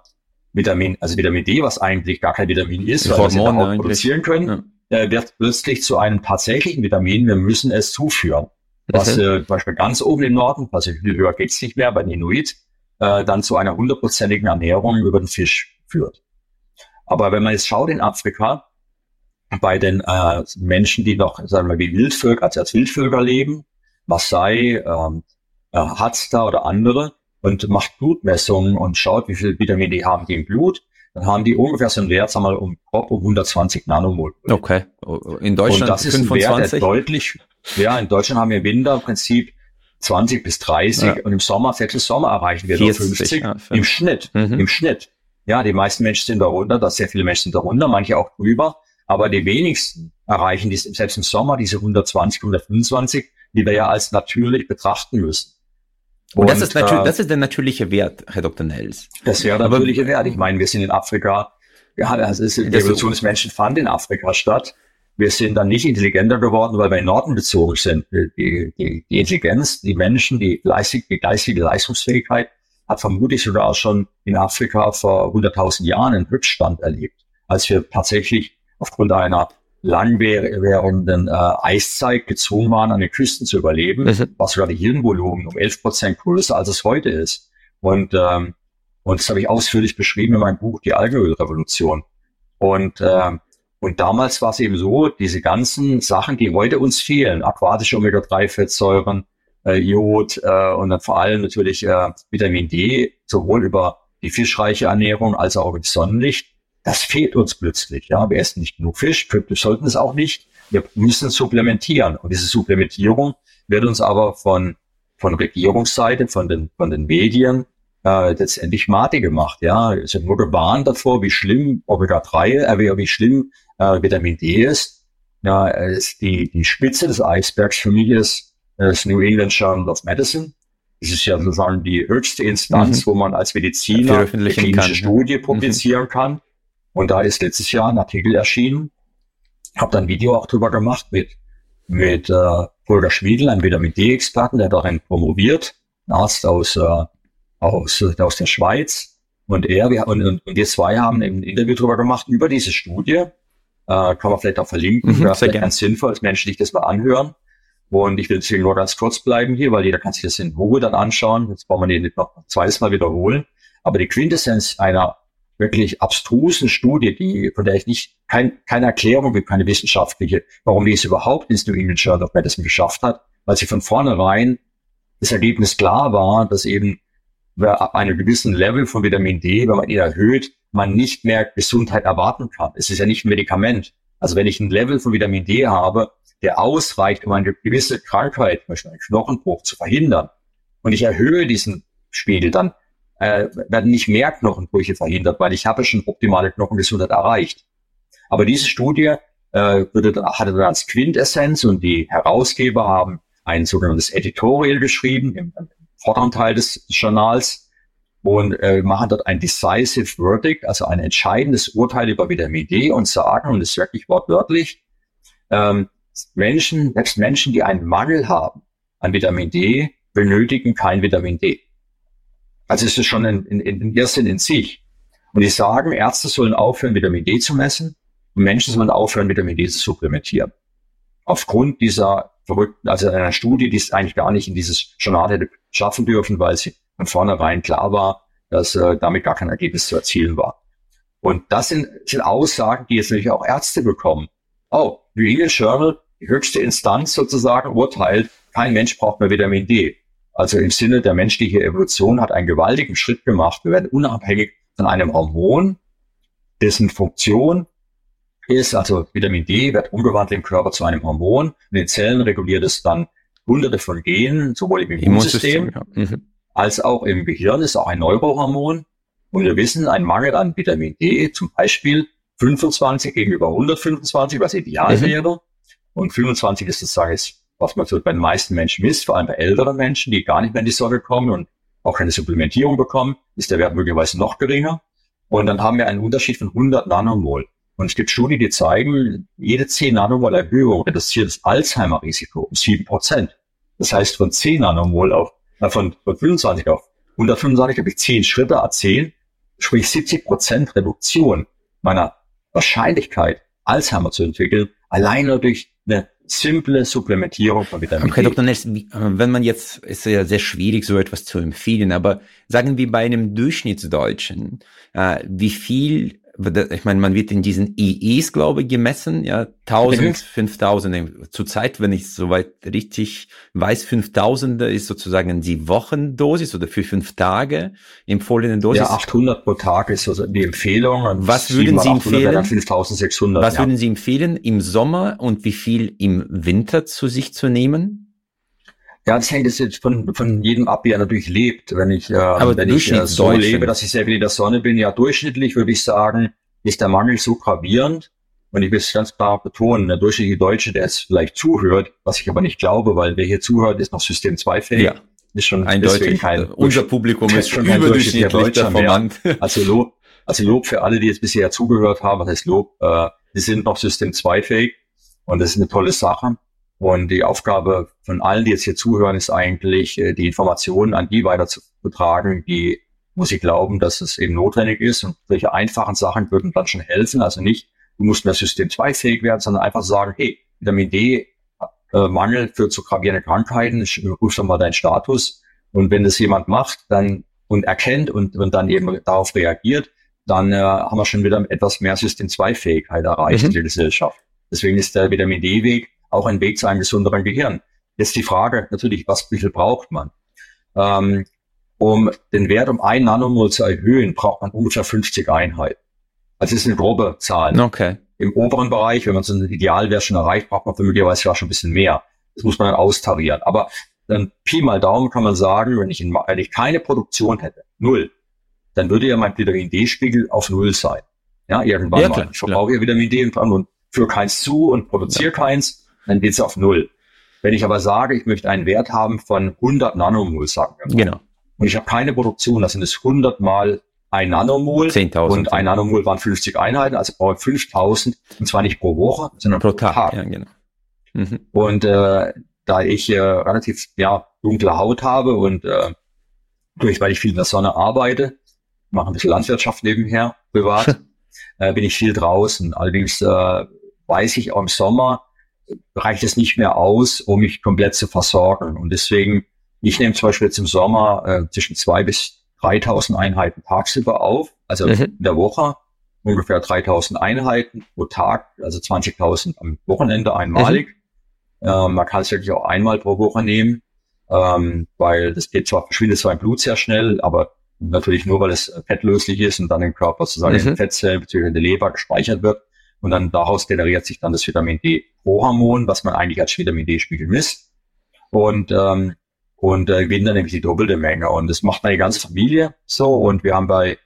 Vitamin, also Vitamin D, was eigentlich gar kein Vitamin ist, weil Hormone wir es Haut produzieren können, ja. äh, wird plötzlich zu einem tatsächlichen Vitamin. Wir müssen es zuführen. Was äh, zum Beispiel ganz oben im Norden, also viel höher geht's nicht mehr, bei den Inuit, äh, dann zu einer hundertprozentigen Ernährung über den Fisch führt. Aber wenn man jetzt schaut in Afrika, bei den äh, Menschen, die noch, sagen wir, wie Wildvölker, also als Wildvölker leben, Maasai, ähm, äh, Hadsta oder andere, und macht Blutmessungen und schaut, wie viel Vitamin D haben die im Blut, dann haben die ungefähr so einen Wert, sagen wir mal, um, um 120 Nanomol. Okay. In Deutschland und das ist 25? ein Wert, der deutlich, ja, in Deutschland haben wir im Winter im Prinzip 20 bis 30 ja. und im Sommer, Viertel Sommer erreichen wir 40, 50 ja, im Schnitt, mhm. im Schnitt. Ja, die meisten Menschen sind darunter, dass sehr viele Menschen sind darunter, manche auch drüber, aber die wenigsten erreichen die, selbst im Sommer diese 120, 125, die wir ja als natürlich betrachten müssen. Und, und das ist natürlich, äh, das ist der natürliche Wert, Herr Dr. Nels. Das wäre der natürliche Wert. Ich meine, wir sind in Afrika, ja, also ist, die Evolution des Menschen fand in Afrika statt. Wir sind dann nicht intelligenter geworden, weil wir in Norden bezogen sind. Die, die, die Intelligenz, die Menschen, die geistige, die geistige Leistungsfähigkeit hat vermutlich sogar schon in Afrika vor 100.000 Jahren einen Rückstand erlebt, als wir tatsächlich aufgrund einer langwährenden äh, Eiszeit gezwungen waren, an den Küsten zu überleben, mhm. was sogar die Hirnvolumen um 11 Prozent größer als es heute ist. Und, ähm, und das habe ich ausführlich beschrieben in meinem Buch Die Algenölrevolution. Und, äh, und damals war es eben so, diese ganzen Sachen, die heute uns fehlen, aquatische Omega-3-Fettsäuren, äh, Jod äh, und dann vor allem natürlich äh, Vitamin D, sowohl über die fischreiche Ernährung als auch über Sonnenlicht, das fehlt uns plötzlich. Ja, wir essen nicht genug Fisch, wir sollten es auch nicht. Wir müssen supplementieren. Und diese Supplementierung wird uns aber von, von Regierungsseite, von den, von den Medien äh, letztendlich Mate gemacht. Ja, es wird nur gewarnt davor, wie schlimm Omega-3, äh, wie schlimm äh, Vitamin D ist. Ja, es, die, die Spitze des Eisbergs für mich ist äh, das New England Journal of Medicine. Das ist ja sozusagen die höchste Instanz, mhm. wo man als Mediziner eine klinische kann. Studie mhm. publizieren mhm. kann. Und da ist letztes Jahr ein Artikel erschienen. Habe dann ein Video auch drüber gemacht mit, mit äh, Volker Schmiedel, einem Vitamin D-Experten, der darin promoviert, ein Arzt aus, äh, aus, aus der Schweiz. Und er, wir, und, und wir zwei haben ein Interview darüber gemacht, über diese Studie. Äh, kann man vielleicht auch verlinken. Mhm, Wäre ganz sinnvoll, als Menschen sich das mal anhören. Und ich will deswegen nur ganz kurz bleiben hier, weil jeder kann sich das in Ruhe dann anschauen. Jetzt brauchen wir den nicht noch ein zweites Mal wiederholen. Aber die Quintessenz einer wirklich abstrusen Studie, die, von der ich nicht, kein, keine Erklärung gibt, keine wissenschaftliche, warum die es überhaupt ins New England Journal of Medicine geschafft hat, weil sie von vornherein das Ergebnis klar war, dass eben ab einem gewissen Level von Vitamin D, wenn man ihn erhöht, man nicht mehr Gesundheit erwarten kann. Es ist ja nicht ein Medikament. Also wenn ich ein Level von Vitamin D habe, der ausreicht, um eine gewisse Krankheit, zum Beispiel einen Knochenbruch, zu verhindern, und ich erhöhe diesen Spiegel, dann äh, werden nicht mehr Knochenbrüche verhindert, weil ich habe schon optimale Knochengesundheit erreicht. Aber diese Studie äh, würde, hatte dann als Quintessenz und die Herausgeber haben ein sogenanntes Editorial geschrieben im, im vorderen Teil des Journals und äh, machen dort ein decisive verdict, also ein entscheidendes Urteil über Vitamin D und sagen, und das ist wirklich wortwörtlich, ähm, Menschen, selbst Menschen, die einen Mangel haben an Vitamin D, benötigen kein Vitamin D. Also ist es schon ein, ein, ein Irrsinn in sich. Und die sagen, Ärzte sollen aufhören, Vitamin D zu messen und Menschen sollen aufhören, Vitamin D zu supplementieren. Aufgrund dieser verrückten, also einer Studie, die es eigentlich gar nicht in dieses Journal hätte schaffen dürfen, weil sie von vornherein klar war, dass äh, damit gar kein Ergebnis zu erzielen war. Und das sind, sind Aussagen, die jetzt natürlich auch Ärzte bekommen. Oh, New England Journal, die höchste Instanz sozusagen, urteilt, kein Mensch braucht mehr Vitamin D. Also im Sinne der menschlichen Evolution hat einen gewaltigen Schritt gemacht. Wir werden unabhängig von einem Hormon, dessen Funktion ist, also Vitamin D wird umgewandelt im Körper zu einem Hormon. In den Zellen reguliert es dann hunderte von Genen, sowohl im Immunsystem, Immunsystem ja. mhm. als auch im Gehirn ist auch ein Neurohormon. Und wir wissen, ein Mangel an Vitamin D, zum Beispiel 25 gegenüber 125, was ideal mhm. wäre. Und 25 ist sozusagen was man so bei den meisten Menschen misst, vor allem bei älteren Menschen, die gar nicht mehr in die Sonne kommen und auch keine Supplementierung bekommen, ist der Wert möglicherweise noch geringer. Und dann haben wir einen Unterschied von 100 Nanomol. Und es gibt Studien, die zeigen, jede 10 Nanomol Erhöhung reduziert das Alzheimer-Risiko um 7 Prozent. Das heißt, von 10 Nanomol auf, äh, von, von 25 auf 125 habe ich 10 Schritte A10, sprich 70 Prozent Reduktion meiner Wahrscheinlichkeit, Alzheimer zu entwickeln, alleine durch eine simple Supplementierung von Vitamin okay, D. Dr. Ness, äh, wenn man jetzt, ist ja sehr schwierig, so etwas zu empfehlen, aber sagen wir bei einem Durchschnittsdeutschen, äh, wie viel ich meine, man wird in diesen EEs, glaube ich, gemessen, ja, 1000, 5000. Zurzeit, wenn ich soweit richtig weiß, 5000 ist sozusagen die Wochendosis oder für fünf Tage empfohlene Dosis. Ja, 800 pro Tag ist also die Empfehlung. Was würden Sie empfehlen? 5600. Was ja. würden Sie empfehlen im Sommer und wie viel im Winter zu sich zu nehmen? Ja, das hängt jetzt von, von jedem ab, wie er natürlich lebt. Wenn ich, äh, wenn ich äh, so lebe, dass ich sehr viel in der Sonne bin, ja, durchschnittlich würde ich sagen, ist der Mangel so gravierend. Und ich will es ganz klar betonen, der durchschnittliche Deutsche, der es vielleicht zuhört, was ich aber nicht glaube, weil wer hier zuhört, ist noch System 2 fähig. Ja. Ist schon eindeutig. Kein, Unser Publikum ist schon überdurchschnittlich performant. *laughs* Also Lob, also Lob für alle, die jetzt bisher zugehört haben. Was heißt Lob? Äh, die sind noch System 2 fähig. Und das ist eine tolle Sache. Und die Aufgabe von allen, die jetzt hier zuhören, ist eigentlich, äh, die Informationen an die weiter zu betragen, die, muss ich glauben, dass es eben notwendig ist. Und solche einfachen Sachen würden dann schon helfen. Also nicht, du musst mehr System 2 fähig werden, sondern einfach sagen, hey, Vitamin D äh, Mangel führt zu gravierenden Krankheiten, ruf doch mal deinen Status. Und wenn das jemand macht, dann und erkennt und, und dann eben darauf reagiert, dann äh, haben wir schon wieder etwas mehr System 2 Fähigkeit erreicht mhm. in der Gesellschaft. Deswegen ist der Vitamin D-Weg auch ein Weg zu einem gesünderen Gehirn. Jetzt die Frage natürlich, was, wie viel braucht man? Ähm, um den Wert um ein Nanomol zu erhöhen, braucht man ungefähr 50 Einheiten. Also das ist eine grobe Zahl. Okay. Im oberen Bereich, wenn man so einen Idealwert schon erreicht, braucht man möglicherweise ja schon ein bisschen mehr. Das muss man dann austarieren. Aber dann Pi mal Daumen kann man sagen, wenn ich, in, wenn ich keine Produktion hätte, null, dann würde ja mein Vitamin D-Spiegel auf null sein. Ja, irgendwann ja, mal. ich verbrauche ja Vitamin D und führe keins zu und produziere ja. keins dann geht's auf Null. Wenn ich aber sage, ich möchte einen Wert haben von 100 Nanomol, sagen wir mal. Genau. Und ich habe keine Produktion, das sind es 100 mal ein Nanomol. 10.000. Und ein Nanomol waren 50 Einheiten, also brauche ich 5.000. Und zwar nicht pro Woche, sondern pro, pro Tag. Tag. Ja, genau. Mhm. Und äh, da ich äh, relativ ja, dunkle Haut habe und äh, durch, weil ich viel in der Sonne arbeite, mache ein bisschen Landwirtschaft nebenher, privat, *laughs* äh, bin ich viel draußen. Allerdings äh, weiß ich auch im Sommer reicht es nicht mehr aus, um mich komplett zu versorgen. Und deswegen, ich nehme zum Beispiel jetzt im Sommer äh, zwischen zwei bis 3000 Einheiten tagsüber auf, also mhm. in der Woche ungefähr 3000 Einheiten pro Tag, also 20.000 am Wochenende einmalig. Mhm. Äh, man kann es wirklich auch einmal pro Woche nehmen, ähm, weil das geht zwar, verschwindet zwar im Blut sehr schnell, aber natürlich nur, weil es fettlöslich ist und dann im Körper sozusagen mhm. in Fettzellen bzw. in der Leber gespeichert wird. Und dann daraus generiert sich dann das Vitamin D-Pro-Hormon, was man eigentlich als Vitamin D-Spiegel misst. Und, ähm, und äh, gewinnen dann nämlich die doppelte Menge. Und das macht meine ganze Familie so. Und wir haben bei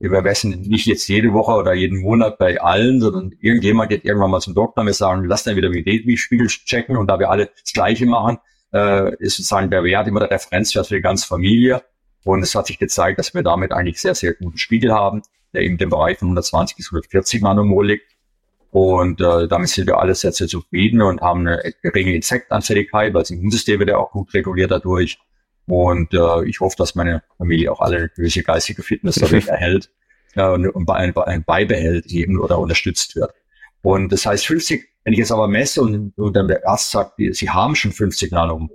wir messen nicht jetzt jede Woche oder jeden Monat bei allen, sondern irgendjemand geht irgendwann mal zum Doktor und wir sagen, lass den Vitamin D-Spiegel checken und da wir alle das Gleiche machen, äh, ist sozusagen der Wert immer der Referenzwert für die ganze Familie. Und es hat sich gezeigt, dass wir damit eigentlich sehr, sehr guten Spiegel haben, der eben im Bereich von 120 bis 140 Nanomol liegt. Und äh, damit sind wir alle sehr, sehr zufrieden und haben eine geringe Insektanfälligkeit, weil das Immunsystem wird ja auch gut reguliert dadurch. Und äh, ich hoffe, dass meine Familie auch alle eine gewisse geistige Fitness dadurch *laughs* erhält äh, und, und bei, bei, beibehält eben oder unterstützt wird. Und das heißt 50, wenn ich jetzt aber messe und, und dann der Arzt sagt, sie haben schon 50 Nanomol,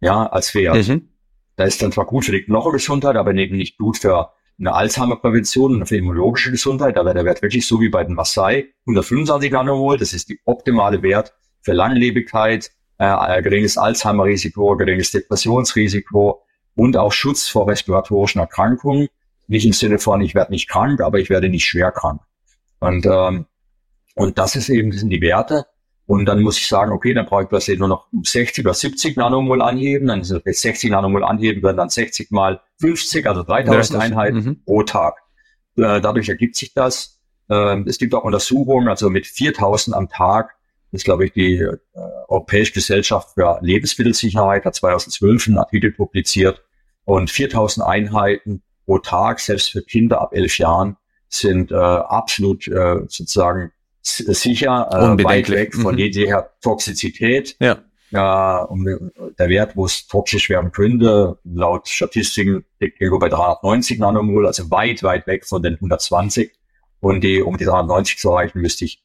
ja, als Wert. Mhm. Da ist dann zwar gut für die Knochengesundheit, aber eben nicht gut für eine Alzheimer-Prävention und für immunologische Gesundheit. Da wäre der Wert wirklich so wie bei den Maasai 125 Nanomol. Das ist die optimale Wert für Langlebigkeit, äh, geringes Alzheimer-Risiko, geringes Depressionsrisiko und auch Schutz vor respiratorischen Erkrankungen. Nicht im Sinne von, ich werde nicht krank, aber ich werde nicht schwer krank. Und, ähm, und das ist eben, das sind die Werte. Und dann muss ich sagen, okay, dann brauche ich plötzlich nur noch 60 oder 70 Nanomol anheben. Dann sind jetzt 60 Nanomol anheben, werden dann 60 mal 50, also 3000 Einheiten mhm. pro Tag. Äh, dadurch ergibt sich das. Äh, es gibt auch Untersuchungen, also mit 4000 am Tag ist, glaube ich, die äh, Europäische Gesellschaft für Lebensmittelsicherheit hat 2012 einen Artikel publiziert und 4000 Einheiten pro Tag, selbst für Kinder ab elf Jahren, sind äh, absolut äh, sozusagen sicher, äh, weit weg von mhm. jeder Toxizität. Ja. Ja, um, der Wert, wo es toxisch werden könnte, laut Statistiken liegt irgendwo bei 390 Nanomol, also weit, weit weg von den 120. Und die, um die 390 zu erreichen, müsste ich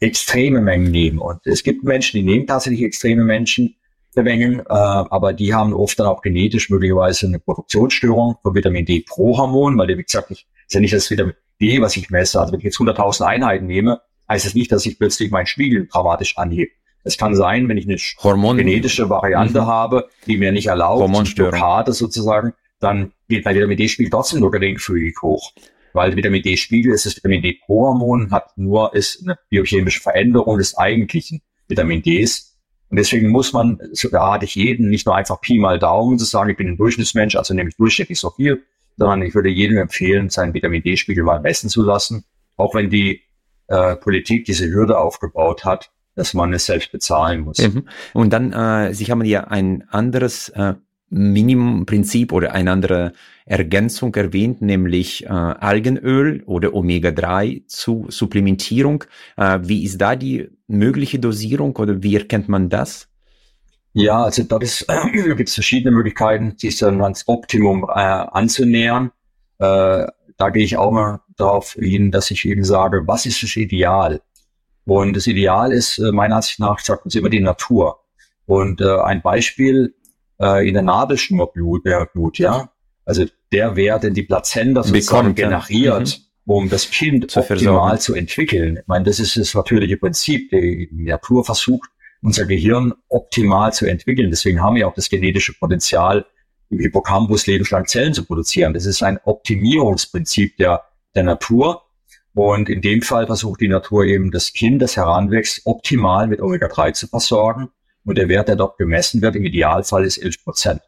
extreme Mengen nehmen. Und es gibt Menschen, die nehmen tatsächlich extreme Menschen, Mengen, äh, aber die haben oft dann auch genetisch möglicherweise eine Produktionsstörung von Vitamin D pro Hormon, weil, wie gesagt, ich, ist ja nicht das Vitamin D, was ich messe. Also wenn ich jetzt 100.000 Einheiten nehme, heißt es das nicht, dass ich plötzlich meinen Spiegel dramatisch anhebe. Es kann sein, wenn ich eine Hormon genetische Variante mhm. habe, die mir nicht erlaubt, Blockade sozusagen, dann geht mein Vitamin D-Spiegel trotzdem nur geringfügig hoch weil Vitamin D-Spiegel ist das Vitamin D-Pro-Hormon, hat nur, ist eine biochemische Veränderung des eigentlichen Vitamin Ds. Und deswegen muss man, so rate ich jeden, nicht nur einfach Pi mal Daumen zu sagen, ich bin ein Durchschnittsmensch, also nehme ich durchschnittlich so viel, sondern ich würde jedem empfehlen, seinen Vitamin D-Spiegel mal messen zu lassen, auch wenn die äh, Politik diese Hürde aufgebaut hat, dass man es selbst bezahlen muss. Mhm. Und dann, äh, Sie haben ja ein anderes äh, Minimumprinzip oder eine andere Ergänzung erwähnt, nämlich äh, Algenöl oder Omega-3 zu Supplementierung. Äh, wie ist da die mögliche Dosierung oder wie erkennt man das? Ja, also da äh, gibt es verschiedene Möglichkeiten, sich dann ans Optimum äh, anzunähern. Äh, da gehe ich auch mal darauf hin, dass ich eben sage, was ist das Ideal? Und das Ideal ist äh, meiner Ansicht nach, sagt uns immer die Natur. Und äh, ein Beispiel äh, in der Nabelschnurblut, äh, Blut, ja. Also der Wert, den die Plazenta sozusagen Bekommt, generiert, mhm. um das Kind zu optimal zu entwickeln. Ich meine, das ist das natürliche Prinzip. Die Natur versucht, unser Gehirn optimal zu entwickeln. Deswegen haben wir auch das genetische Potenzial, im Hippocampus lebenslang Zellen zu produzieren. Das ist ein Optimierungsprinzip der, der Natur. Und in dem Fall versucht die Natur eben das Kind, das heranwächst, optimal mit Omega-3 zu versorgen. Und der Wert, der dort gemessen wird, im Idealfall ist 11 Prozent.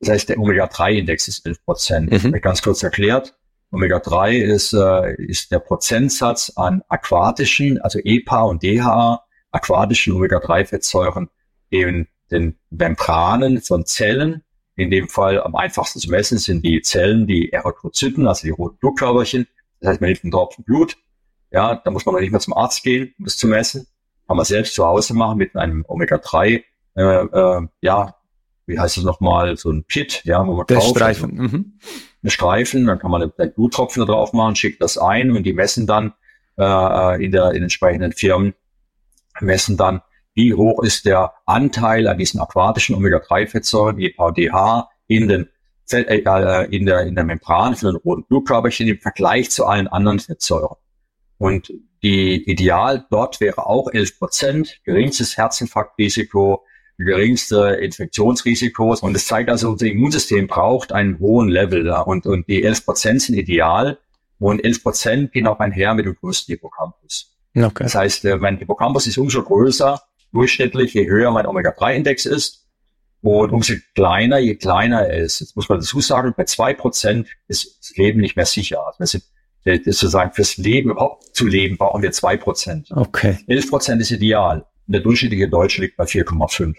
Das heißt, der Omega-3-Index ist 11 Prozent. Mhm. Ganz kurz erklärt. Omega-3 ist, äh, ist der Prozentsatz an aquatischen, also EPA und DHA, aquatischen Omega-3-Fettsäuren in den Membranen von Zellen. In dem Fall am einfachsten zu messen sind die Zellen, die Erythrozyten, also die roten Blutkörperchen. Das heißt, man nimmt einen Tropfen Blut. Ja, da muss man noch nicht mehr zum Arzt gehen, um das zu messen kann man selbst zu Hause machen mit einem Omega-3 äh, äh, ja, wie heißt es nochmal, so ein Pit, ja, wo man Der kauft. Streifen. Also, mhm. Eine Streifen, dann kann man einen Bluttropfen da drauf machen, schickt das ein und die messen dann äh, in, der, in entsprechenden Firmen, messen dann, wie hoch ist der Anteil an diesen aquatischen Omega-3-Fettsäuren, EPDH, in den äh, in der, in der Membran für den roten Blutkörperchen im Vergleich zu allen anderen Fettsäuren. Und die Ideal dort wäre auch 11 Prozent, geringstes Herzinfarktrisiko, geringste Infektionsrisiko. Und es zeigt also, unser Immunsystem braucht einen hohen Level. Ja. Und, und die 11 Prozent sind ideal. Und 11 Prozent gehen auch einher mit dem größten Hippocampus. Okay. Das heißt, äh, mein Hippocampus ist umso größer, durchschnittlich, je höher mein Omega-3-Index ist. Und umso kleiner, je kleiner er ist. Jetzt muss man dazu sagen, bei zwei Prozent ist das Leben nicht mehr sicher. Also wir sind äh, sozusagen fürs Leben, überhaupt zu leben, brauchen wir zwei Prozent. Okay. Elf Prozent ist ideal. Der durchschnittliche Deutsche liegt bei 4,5.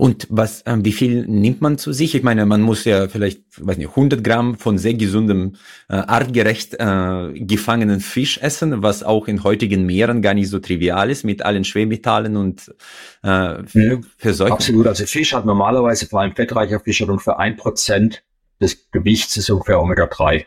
Und was, ähm, wie viel nimmt man zu sich? Ich meine, man muss ja vielleicht, weiß nicht, 100 Gramm von sehr gesundem, äh, artgerecht äh, gefangenen Fisch essen, was auch in heutigen Meeren gar nicht so trivial ist mit allen Schwermetallen und äh, ja, Verseuchungen. Absolut. Also Fisch hat normalerweise, vor allem fettreicher Fisch, hat ungefähr ein Prozent des Gewichts ist ungefähr Omega-3.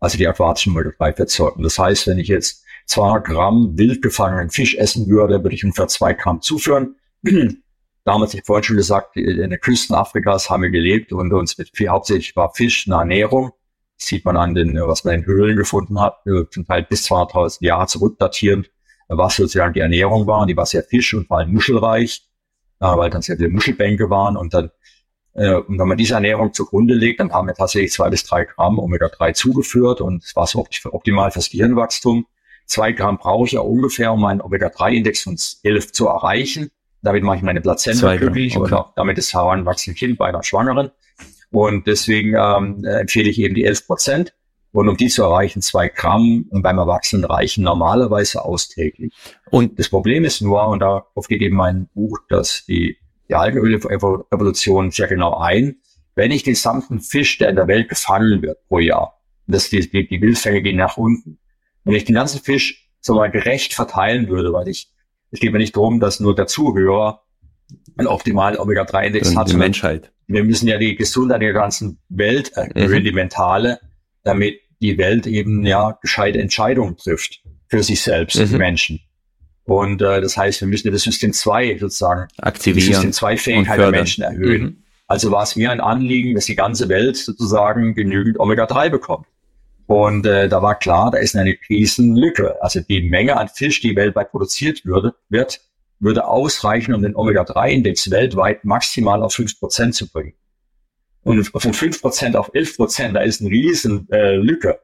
Also die aquatischen Omega-3-Fettsäuren. Das heißt, wenn ich jetzt 200 Gramm wild gefangenen Fisch essen würde, würde ich ungefähr zwei Gramm zuführen *clears throat* damals, ich vorhin schon gesagt, in den Küsten Afrikas haben wir gelebt und uns mit viel, hauptsächlich war Fisch eine Ernährung. Das sieht man an den, was man in Höhlen gefunden hat, zum Teil bis 200.000 Jahre zurückdatierend, was sozusagen die Ernährung war. Die war sehr fisch- und vor allem muschelreich, weil dann sehr viele Muschelbänke waren und dann äh, und wenn man diese Ernährung zugrunde legt, dann haben wir tatsächlich zwei bis drei Gramm Omega-3 zugeführt und es war so optimal fürs Gehirnwachstum. Zwei Gramm brauche ich ja ungefähr, um meinen Omega-3-Index von 11 zu erreichen. Damit mache ich meine Plazenta glücklich okay. und damit das heranwachsende Kind bei einer Schwangeren. Und deswegen ähm, empfehle ich eben die 11 Prozent. Und um die zu erreichen, zwei Gramm und beim Erwachsenen reichen normalerweise austäglich. Und das Problem ist nur, und darauf geht eben mein Buch, dass die, die Algenöl-Revolution sehr genau ein, wenn ich den gesamten Fisch, der in der Welt gefangen wird pro Jahr, dass die, die, die Bildfänge gehen nach unten, wenn ich den ganzen Fisch so mal gerecht verteilen würde, weil ich es geht mir nicht darum, dass nur der Zuhörer einen optimalen Omega-3-Index hat. Die Menschheit. Wir müssen ja die Gesundheit der ganzen Welt erhöhen, mhm. die mentale, damit die Welt eben ja gescheite Entscheidungen trifft für sich selbst, mhm. die Menschen. Und äh, das heißt, wir müssen ja das System 2 sozusagen aktivieren. Die System 2 Fähigkeit der Menschen erhöhen. Mhm. Also war es mir ein Anliegen, dass die ganze Welt sozusagen genügend Omega-3 bekommt. Und äh, da war klar, da ist eine Riesenlücke. Also die Menge an Fisch, die weltweit produziert würde, wird, würde ausreichen, um den Omega-3-Index weltweit maximal auf fünf Prozent zu bringen. Und von fünf Prozent auf elf Prozent, da ist eine riesen äh, Lücke.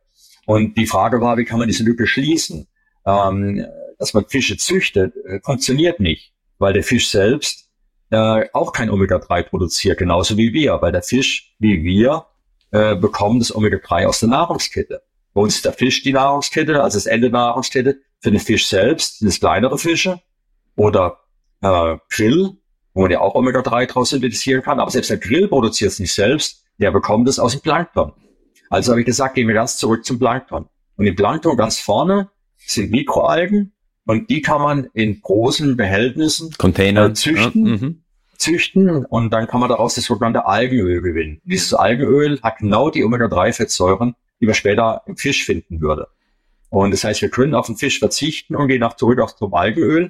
Und die Frage war, wie kann man diese Lücke schließen? Ähm, dass man Fische züchtet, äh, funktioniert nicht, weil der Fisch selbst äh, auch kein Omega-3 produziert, genauso wie wir, weil der Fisch, wie wir, äh, bekommen das Omega-3 aus der Nahrungskette. Bei uns ist der Fisch die Nahrungskette, also das Ende der Nahrungskette. Für den Fisch selbst sind es kleinere Fische oder äh, Grill, wo man ja auch Omega-3 draus synthetisieren kann. Aber selbst der Grill produziert es nicht selbst, der bekommt es aus dem Plankton. Also habe ich gesagt, gehen wir ganz zurück zum Plankton. Und im Plankton ganz vorne sind Mikroalgen und die kann man in großen Behältnissen Container. Äh, züchten. Ja, mhm züchten und dann kann man daraus das sogenannte Algenöl gewinnen. Dieses Algenöl hat genau die Omega-3-Fettsäuren, die man später im Fisch finden würde. Und das heißt, wir können auf den Fisch verzichten und gehen auch zurück auf zum Algenöl.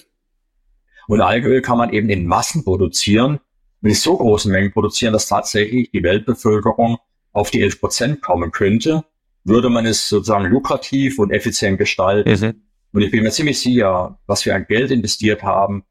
Und Algenöl kann man eben in Massen produzieren, mit so großen Mengen produzieren, dass tatsächlich die Weltbevölkerung auf die 11 Prozent kommen könnte, würde man es sozusagen lukrativ und effizient gestalten. Mhm. Und ich bin mir ziemlich sicher, was wir an Geld investiert haben,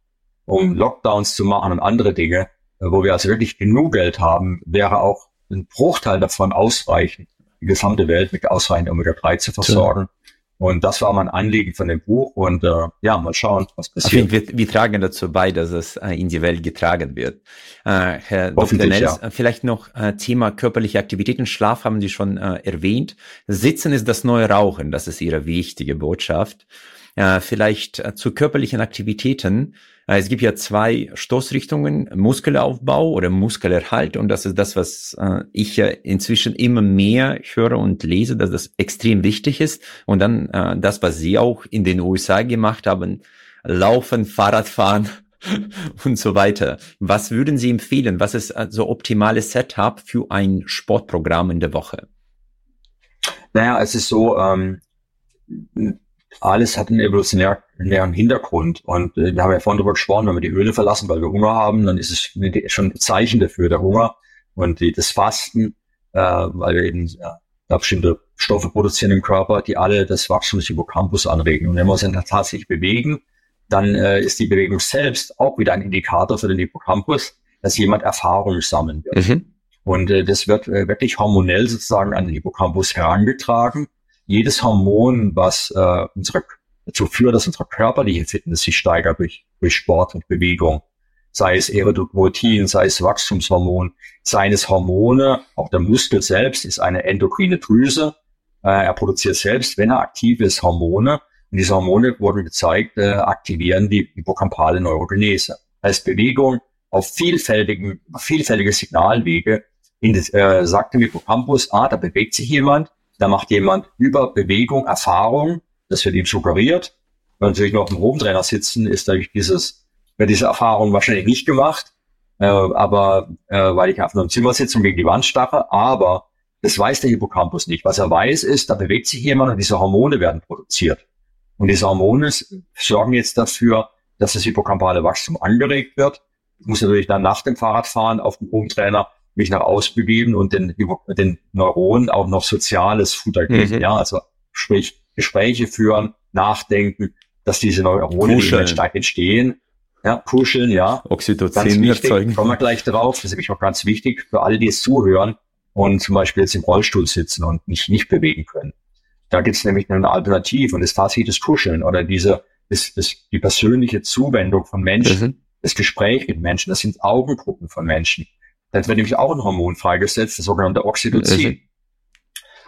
um Lockdowns zu machen und andere Dinge, äh, wo wir also wirklich genug Geld haben, wäre auch ein Bruchteil davon ausreichend, die gesamte Welt mit ausreichend Omega-3 zu versorgen. Ja. Und das war mein Anliegen von dem Buch. Und äh, ja, mal schauen, was passiert. Wir, wir tragen dazu bei, dass es äh, in die Welt getragen wird. Äh, Herr Dr. Nels, ja. Äh, vielleicht noch äh, Thema körperliche Aktivitäten. Schlaf haben Sie schon äh, erwähnt. Sitzen ist das neue Rauchen. Das ist Ihre wichtige Botschaft. Äh, vielleicht äh, zu körperlichen Aktivitäten. Äh, es gibt ja zwei Stoßrichtungen, Muskelaufbau oder Muskelerhalt. Und das ist das, was äh, ich inzwischen immer mehr höre und lese, dass das extrem wichtig ist. Und dann äh, das, was Sie auch in den USA gemacht haben, Laufen, Fahrradfahren *laughs* und so weiter. Was würden Sie empfehlen? Was ist also optimales Setup für ein Sportprogramm in der Woche? Naja, es ist so, ähm, alles hat einen evolutionären Hintergrund. Und äh, wir haben ja vorhin darüber gesprochen, wenn wir die Höhle verlassen, weil wir Hunger haben, dann ist es schon ein Zeichen dafür, der Hunger. Und die, das Fasten, äh, weil wir eben ja, bestimmte Stoffe produzieren im Körper, die alle das Wachstum des Hippocampus anregen. Und wenn wir uns dann tatsächlich bewegen, dann äh, ist die Bewegung selbst auch wieder ein Indikator für den Hippocampus, dass jemand Erfahrung sammeln wird. Mhm. Und äh, das wird äh, wirklich hormonell sozusagen an den Hippocampus herangetragen. Jedes Hormon, was äh, unsere, dazu führt, dass unsere körperliche Fitness sich steigert durch, durch Sport und Bewegung, sei es Erythropoietin, sei es Wachstumshormon, seien es Hormone, auch der Muskel selbst ist eine endokrine Drüse. Äh, er produziert selbst, wenn er aktiv ist, Hormone. Und diese Hormone wurden gezeigt, äh, aktivieren die hippocampale Neurogenese. Als Bewegung auf vielfältigen, vielfältige Signalwege in das, äh, sagt dem Hippocampus, ah, da bewegt sich jemand, da macht jemand über Bewegung Erfahrung, das wird ihm suggeriert. Wenn natürlich noch ein Hometrainer sitzen, ist dadurch dieses wird diese Erfahrung wahrscheinlich nicht gemacht, äh, aber äh, weil ich auf einem Zimmer sitze und gegen die Wand starre, aber das weiß der Hippocampus nicht. Was er weiß, ist, da bewegt sich jemand und diese Hormone werden produziert. Und diese Hormone sorgen jetzt dafür, dass das hippocampale Wachstum angeregt wird. Ich muss natürlich dann nach dem Fahrradfahren auf dem Hometrainer mich nach ausbegeben und den, den Neuronen auch noch soziales Futter geben. Mhm. Ja, also sprich Gespräche führen, nachdenken, dass diese Neurone die entstehen ja, kuscheln, ja. Oxytocin erzeugen. Kommen wir gleich drauf. Das ist nämlich auch ganz wichtig für alle, die es zuhören und zum Beispiel jetzt im Rollstuhl sitzen und mich nicht bewegen können. Da gibt es nämlich eine Alternative und das ist tatsächlich das Kuscheln oder diese, das, das, die persönliche Zuwendung von Menschen, mhm. das Gespräch mit Menschen, das sind Augengruppen von Menschen. Da wird nämlich auch ein Hormon freigesetzt, das sogenannte Oxytocin. Mhm.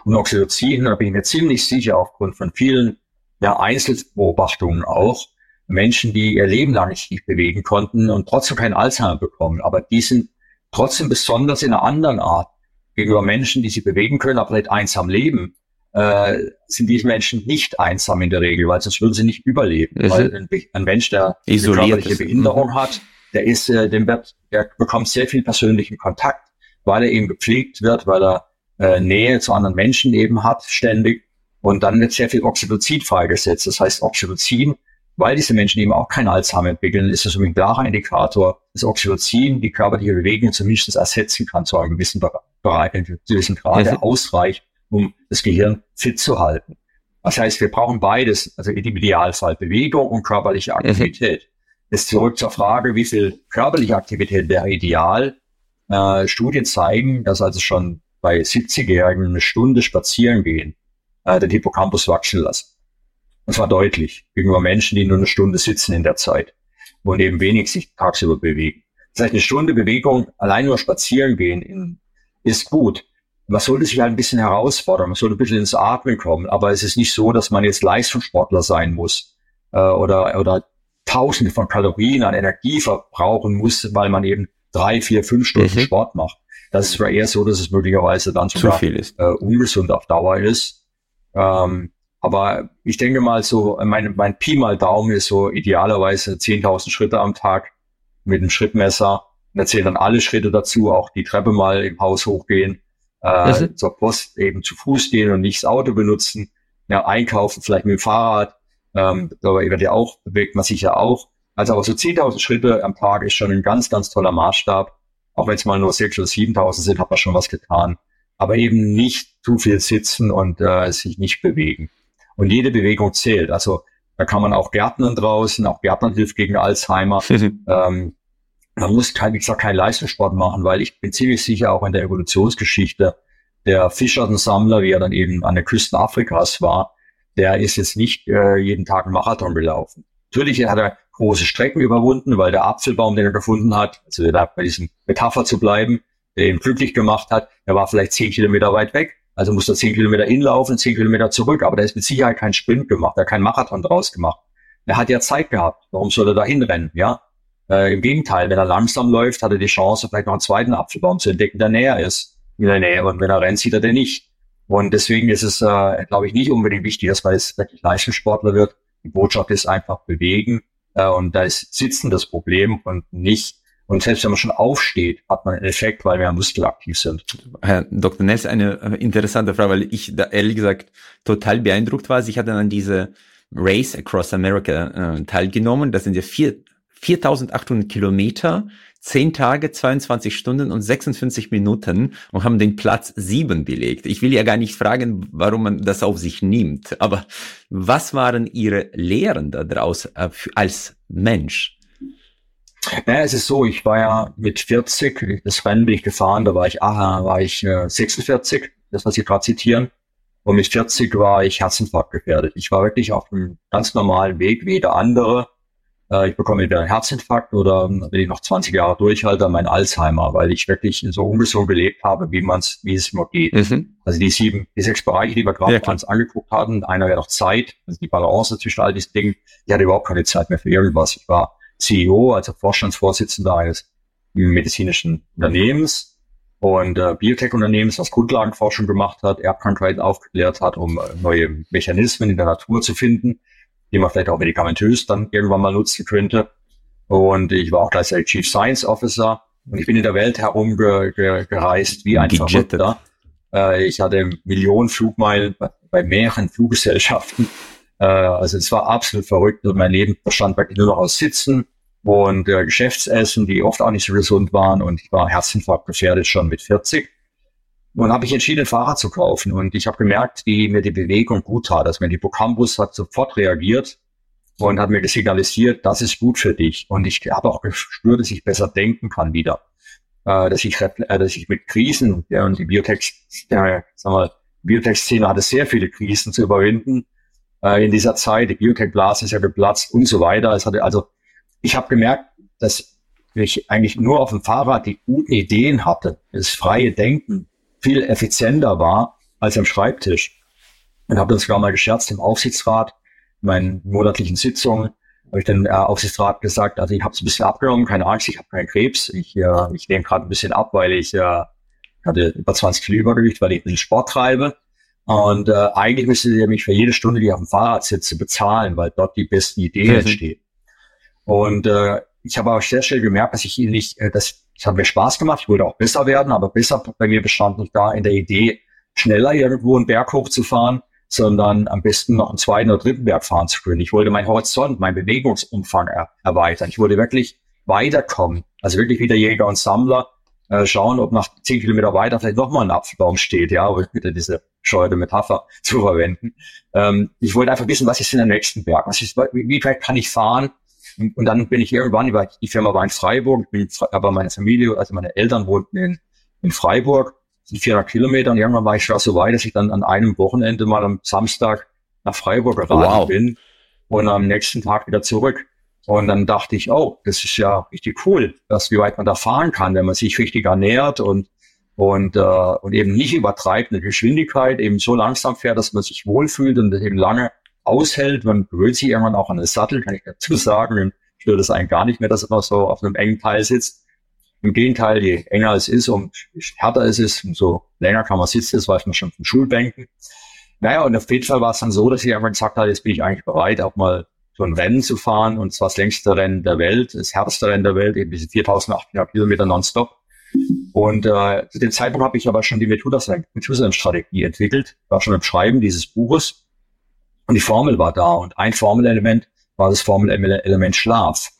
Und Oxytocin, da bin ich mir ziemlich sicher, aufgrund von vielen ja, Einzelbeobachtungen auch, Menschen, die ihr Leben lang nicht bewegen konnten und trotzdem kein Alzheimer bekommen. Aber die sind trotzdem besonders in einer anderen Art gegenüber Menschen, die sie bewegen können, aber nicht einsam leben, äh, sind diese Menschen nicht einsam in der Regel, weil sonst würden sie nicht überleben. Mhm. Weil ein, ein, Mensch, der eine körperliche Behinderung mhm. hat, der ist, äh, dem wird, der bekommt sehr viel persönlichen Kontakt, weil er eben gepflegt wird, weil er äh, Nähe zu anderen Menschen eben hat, ständig. Und dann wird sehr viel Oxytocin freigesetzt. Das heißt, Oxytocin weil diese Menschen eben auch kein Alzheimer entwickeln, ist es ein klarer Indikator, dass Oxytocin die körperliche Bewegung zumindest ersetzen kann zu einem gewissen Bereich, zu gewissen Grad, der ausreicht, um das Gehirn fit zu halten. Das heißt, wir brauchen beides, also im Idealfall Bewegung und körperliche. Aktivität. Jetzt zurück zur Frage, wie viel körperliche Aktivität wäre ideal. Äh, Studien zeigen, dass also schon bei 70-Jährigen eine Stunde spazieren gehen, äh, den Hippocampus wachsen lassen. Und zwar deutlich gegenüber Menschen, die nur eine Stunde sitzen in der Zeit und eben wenig sich tagsüber bewegen. Das heißt, eine Stunde Bewegung, allein nur spazieren gehen, in, ist gut. Man sollte sich halt ein bisschen herausfordern, man sollte ein bisschen ins Atmen kommen, aber es ist nicht so, dass man jetzt Leistungssportler sein muss äh, oder, oder Tausende von Kalorien an Energie verbrauchen muss, weil man eben drei, vier, fünf Stunden mhm. Sport macht. Das ist eher so, dass es möglicherweise dann sogar Zu viel ist. Äh, ungesund auf Dauer ist. Ähm, aber ich denke mal so, mein, mein Pi mal Daumen ist so idealerweise 10.000 Schritte am Tag mit einem Schrittmesser. Und erzähle dann alle Schritte dazu, auch die Treppe mal im Haus hochgehen, äh, zur Post eben zu Fuß gehen und nicht das Auto benutzen. Ja, einkaufen vielleicht mit dem Fahrrad. Ähm, aber wird ja auch, bewegt man sich ja auch. Also aber so 10.000 Schritte am Tag ist schon ein ganz, ganz toller Maßstab. Auch wenn es mal nur 6.000 oder 7.000 sind, hat man schon was getan. Aber eben nicht zu viel sitzen und äh, sich nicht bewegen. Und jede Bewegung zählt. Also da kann man auch Gärtnern draußen, auch Gärtnern hilft gegen Alzheimer. *laughs* ähm, man muss, kein, wie gesagt, keinen Leistungssport machen, weil ich bin ziemlich sicher auch in der Evolutionsgeschichte der Fischer und Sammler, wie er dann eben an den Küsten Afrikas war, der ist jetzt nicht äh, jeden Tag einen Marathon gelaufen. Natürlich hat er große Strecken überwunden, weil der Apfelbaum, den er gefunden hat, also da bei diesem Metapher zu bleiben, der ihn glücklich gemacht hat, der war vielleicht zehn Kilometer weit weg. Also muss er zehn Kilometer hinlaufen, zehn Kilometer zurück, aber der ist mit Sicherheit kein Sprint gemacht, er hat keinen Marathon draus gemacht. Er hat ja Zeit gehabt. Warum soll er da hinrennen? Ja, äh, Im Gegenteil, wenn er langsam läuft, hat er die Chance, vielleicht noch einen zweiten Apfelbaum zu entdecken, der näher ist. In der Nähe. Und wenn er rennt, sieht er den nicht. Und deswegen ist es, äh, glaube ich, nicht unbedingt wichtig, dass man jetzt wirklich Leistungssportler wird. Die Botschaft ist einfach bewegen, Äh, und da ist Sitzen das Problem und nicht und selbst wenn man schon aufsteht, hat man einen Effekt, weil wir muskelaktiv sind. Herr Dr. Ness, eine äh, interessante Frage, weil ich da ehrlich gesagt total beeindruckt war. Ich hatte an diese Race Across America äh, teilgenommen. Das sind ja vier, 4800 Kilometer, 10 Tage, 22 Stunden und 56 Minuten und haben den Platz 7 belegt. Ich will ja gar nicht fragen, warum man das auf sich nimmt, aber was waren Ihre Lehren daraus äh, als Mensch? Naja, es ist so, ich war ja mit 40, das Rennen bin ich gefahren, da war ich, aha, war ich äh, 46, das was Sie gerade zitieren. Und mit 40 war ich Herzinfarkt gefährdet. Ich war wirklich auf einem ganz normalen Weg wie der andere. Äh, ich bekomme entweder einen Herzinfarkt oder wenn ich noch 20 Jahre durchhalte, mein Alzheimer, weil ich wirklich so ungesund gelebt habe, wie man es, wie es immer geht. Mhm. Also die sieben, die sechs Bereiche, die wir gerade ja, uns angeguckt hatten, einer wäre noch Zeit, also die Balance zwischen all diesen Dingen, die hatte überhaupt keine Zeit mehr für irgendwas. Ich war CEO, also Vorstandsvorsitzender eines medizinischen Unternehmens und äh, Biotech-Unternehmens, was Grundlagenforschung gemacht hat, Erbkrankheiten aufgeklärt hat, um äh, neue Mechanismen in der Natur zu finden, die man vielleicht auch medikamentös dann irgendwann mal nutzen könnte. Und ich war auch gleichzeitig Chief Science Officer und ich bin in der Welt herumgereist wie ein Verrückter. Äh, ich hatte Millionen Flugmeilen bei, mehreren Fluggesellschaften äh, also es war absolut verrückt und mein Leben bestand wirklich nur noch aus Sitzen und äh, Geschäftsessen, die oft auch nicht so gesund waren und ich war Herzinfarkt gefährdet schon mit 40. Und habe ich entschieden, ein Fahrrad zu kaufen. Und ich habe gemerkt, wie mir die Bewegung gut tat. Also mein Hippocampus hat sofort reagiert und hat mir signalisiert, das ist gut für dich. Und ich habe auch gespürt, dass ich besser denken kann wieder. Äh, dass, ich, äh, dass ich mit Krisen, ja, und die Biotech, ja, sag mal, Biotech-Szene hatte sehr viele Krisen zu überwinden äh, in dieser Zeit. Die Biotech-Blase ist ja geplatzt und so weiter. Es hatte, also ich habe gemerkt, dass ich eigentlich nur auf dem Fahrrad die guten Ideen hatte, das freie Denken viel effizienter war als am Schreibtisch. Und habe das sogar mal gescherzt im Aufsichtsrat, in meinen monatlichen Sitzungen, habe ich den äh, Aufsichtsrat gesagt, also ich habe es ein bisschen abgenommen, keine Angst, ich habe keinen Krebs, ich, äh, ich nehme gerade ein bisschen ab, weil ich äh, hatte über 20 Kilo Übergewicht, weil ich ein bisschen Sport treibe. Und äh, eigentlich müsstet ihr mich für jede Stunde, die ich auf dem Fahrrad sitze, bezahlen, weil dort die besten Ideen mhm. entstehen. Und äh, ich habe auch sehr schnell gemerkt, dass ich nicht, äh, das hat mir Spaß gemacht, ich wollte auch besser werden, aber besser bei mir bestand nicht da in der Idee, schneller irgendwo einen Berg hochzufahren, sondern am besten noch einen zweiten oder dritten Berg fahren zu können. Ich wollte meinen Horizont, meinen Bewegungsumfang er erweitern. Ich wollte wirklich weiterkommen. Also wirklich wieder Jäger und Sammler äh, schauen, ob nach zehn Kilometer weiter vielleicht nochmal ein Apfelbaum steht, ja, um wieder diese scheute Metapher *laughs* zu verwenden. Ähm, ich wollte einfach wissen, was ist in der nächsten Berg? Was ist, wie, wie weit kann ich fahren? Und, und dann bin ich irgendwann, über die Firma war in Freiburg, bin, aber meine Familie, also meine Eltern wohnten in, in Freiburg, sind 400 Kilometer und irgendwann war ich schon so weit, dass ich dann an einem Wochenende mal am Samstag nach Freiburg geraten wow. bin und am nächsten Tag wieder zurück. Und dann dachte ich, oh, das ist ja richtig cool, dass wie weit man da fahren kann, wenn man sich richtig ernährt und und, äh, und eben nicht übertreibt eine Geschwindigkeit, eben so langsam fährt, dass man sich wohlfühlt und eben lange aushält. Man gewöhnt sich irgendwann auch an den Sattel, kann ich dazu sagen. Und stört es einen gar nicht mehr, dass man so auf einem engen Teil sitzt. Im Gegenteil, je enger es ist und härter es ist, umso länger kann man sitzen, das weiß man schon von Schulbänken. Naja, und auf jeden Fall war es dann so, dass ich einfach gesagt habe, jetzt bin ich eigentlich bereit, auch mal so ein Rennen zu fahren und zwar das längste Rennen der Welt, das härteste Rennen der Welt, eben diese 4800 Kilometer nonstop. Und äh, zu dem Zeitpunkt habe ich aber schon die Methusalem-Strategie entwickelt, war schon im Schreiben dieses Buches und die Formel war da und ein Formelelement war das Formelelement Schlaf,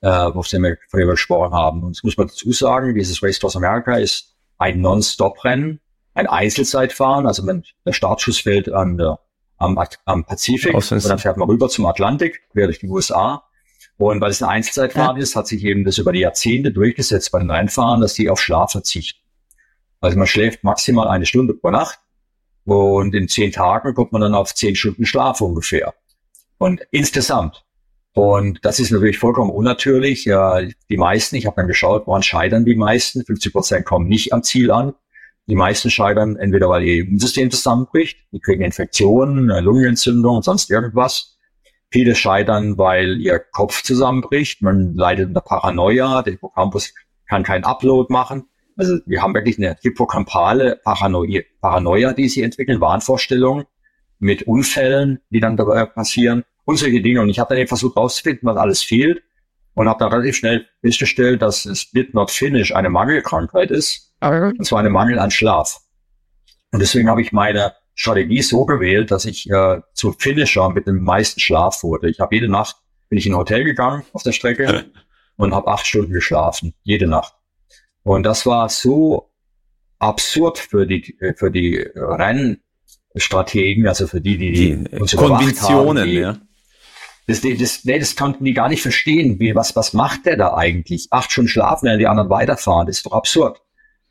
äh, auf dem wir vorher gesprochen haben. Und das muss man dazu sagen, dieses Race Across America ist ein Non-Stop-Rennen, ein Einzelzeitfahren, also wenn der Startschuss fällt an der am, am Pazifik und dann fährt man rüber zum Atlantik, quer durch die USA. Und weil es eine Einzelzeitfahren ja. ist, hat sich eben das über die Jahrzehnte durchgesetzt bei den Rennfahrern, dass die auf Schlaf verzichten. Also man schläft maximal eine Stunde pro Nacht und in zehn Tagen kommt man dann auf zehn Stunden Schlaf ungefähr. Und insgesamt. Und das ist natürlich vollkommen unnatürlich. Ja, die meisten, ich habe dann geschaut, woran scheitern die meisten? 50 Prozent kommen nicht am Ziel an. Die meisten scheitern entweder, weil ihr Immunsystem zusammenbricht, die kriegen Infektionen, Lungenentzündung und sonst irgendwas. Viele scheitern, weil ihr Kopf zusammenbricht. Man leidet unter Paranoia. Der Hippocampus kann keinen Upload machen. Also wir haben wirklich eine hippocampale Paranoia, Paranoia die sie entwickeln, Wahnvorstellungen mit Unfällen, die dann dabei passieren und solche Dinge. Und ich habe dann eben versucht rauszufinden, was alles fehlt und habe dann relativ schnell festgestellt, dass Split Not Finish eine Mangelkrankheit ist. Und zwar eine Mangel an Schlaf. Und deswegen habe ich meine Strategie so gewählt, dass ich äh, zu Finisher mit dem meisten Schlaf wurde. Ich habe jede Nacht bin ich in ein Hotel gegangen auf der Strecke *laughs* und habe acht Stunden geschlafen, jede Nacht. Und das war so absurd für die für die Rennstrategen, also für die, die, die, die uns Konventionen, haben, die, ja. Das, das, nee, das konnten die gar nicht verstehen. Wie, was, was macht der da eigentlich? Acht Stunden schlafen, während die anderen weiterfahren. Das ist doch absurd.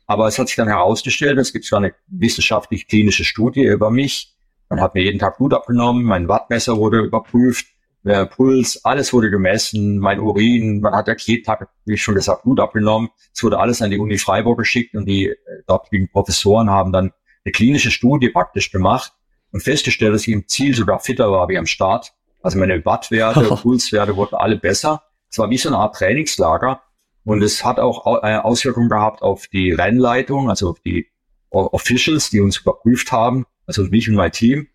Aber es hat sich dann herausgestellt, es gibt zwar eine wissenschaftlich-klinische Studie über mich. Man hat mir jeden Tag Blut abgenommen, mein Wattmesser wurde überprüft, der Puls, alles wurde gemessen, mein Urin, man hat jeden Tag, wie ich schon gesagt, Blut abgenommen. Es wurde alles an die Uni Freiburg geschickt und die äh, dortigen Professoren haben dann eine klinische Studie praktisch gemacht und festgestellt, dass ich im Ziel sogar fitter war wie am Start. Also meine Wattwerte, *laughs* Pulswerte wurden alle besser. Es war wie so eine Art Trainingslager. Und es hat auch äh, Auswirkungen gehabt auf die Rennleitung, also auf die Officials, die uns überprüft haben, also mich und mein Team.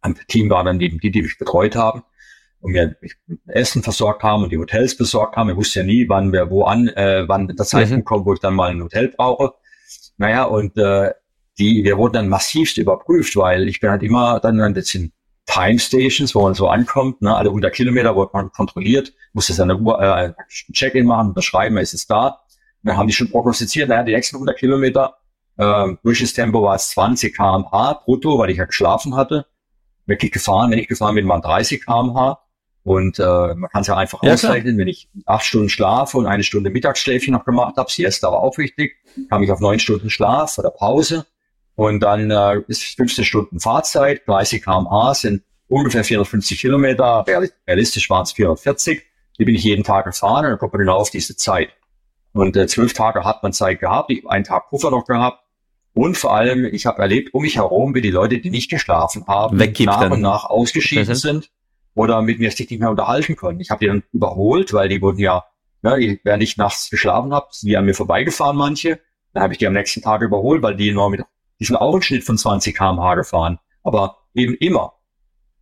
Ein Team war dann eben die, die mich betreut haben und mir Essen versorgt haben und die Hotels besorgt haben. Ich wusste ja nie, wann wir wo an, äh, wann der Zeitpunkt mhm. kommt, wo ich dann mal ein Hotel brauche. Naja, und äh, die, wir wurden dann massivst überprüft, weil ich bin halt immer dann, das sind Time Stations, wo man so ankommt, ne, alle 100 Kilometer wurde man kontrolliert, musste seine Uhr, äh, Check-in machen, beschreiben, ist es da. Und dann haben die schon prognostiziert, naja, die nächsten 100 Kilometer, äh, Durchschnittstempo war es 20 kmh brutto, weil ich ja geschlafen hatte. Wirklich gefahren, wenn ich gefahren bin, waren 30 kmh. Und äh, man kann es ja einfach ja, ausrechnen, wenn ich acht Stunden schlafe und eine Stunde Mittagsschläfchen noch gemacht habe, Siesta war auch wichtig, kam ich auf neun Stunden Schlaf oder Pause. Und dann äh, ist 15 Stunden Fahrzeit, 30 km/h sind ungefähr 450 Kilometer, realistisch waren es 440. Die bin ich jeden Tag gefahren und dann kommt man genau auf diese Zeit. Und äh, zwölf Tage hat man Zeit gehabt, ich einen Tag Puffer noch gehabt. Und vor allem, ich habe erlebt um mich herum, wie die Leute, die nicht geschlafen haben, nach und nach ausgeschieden sind oder mit mir sich nicht mehr unterhalten können. Ich habe die dann überholt, weil die wurden ja, ja während ich nachts geschlafen habe, sind die an mir vorbeigefahren, manche. Dann habe ich die am nächsten Tag überholt, weil die nur mit die sind auch im Schnitt von 20 kmh gefahren, aber eben immer.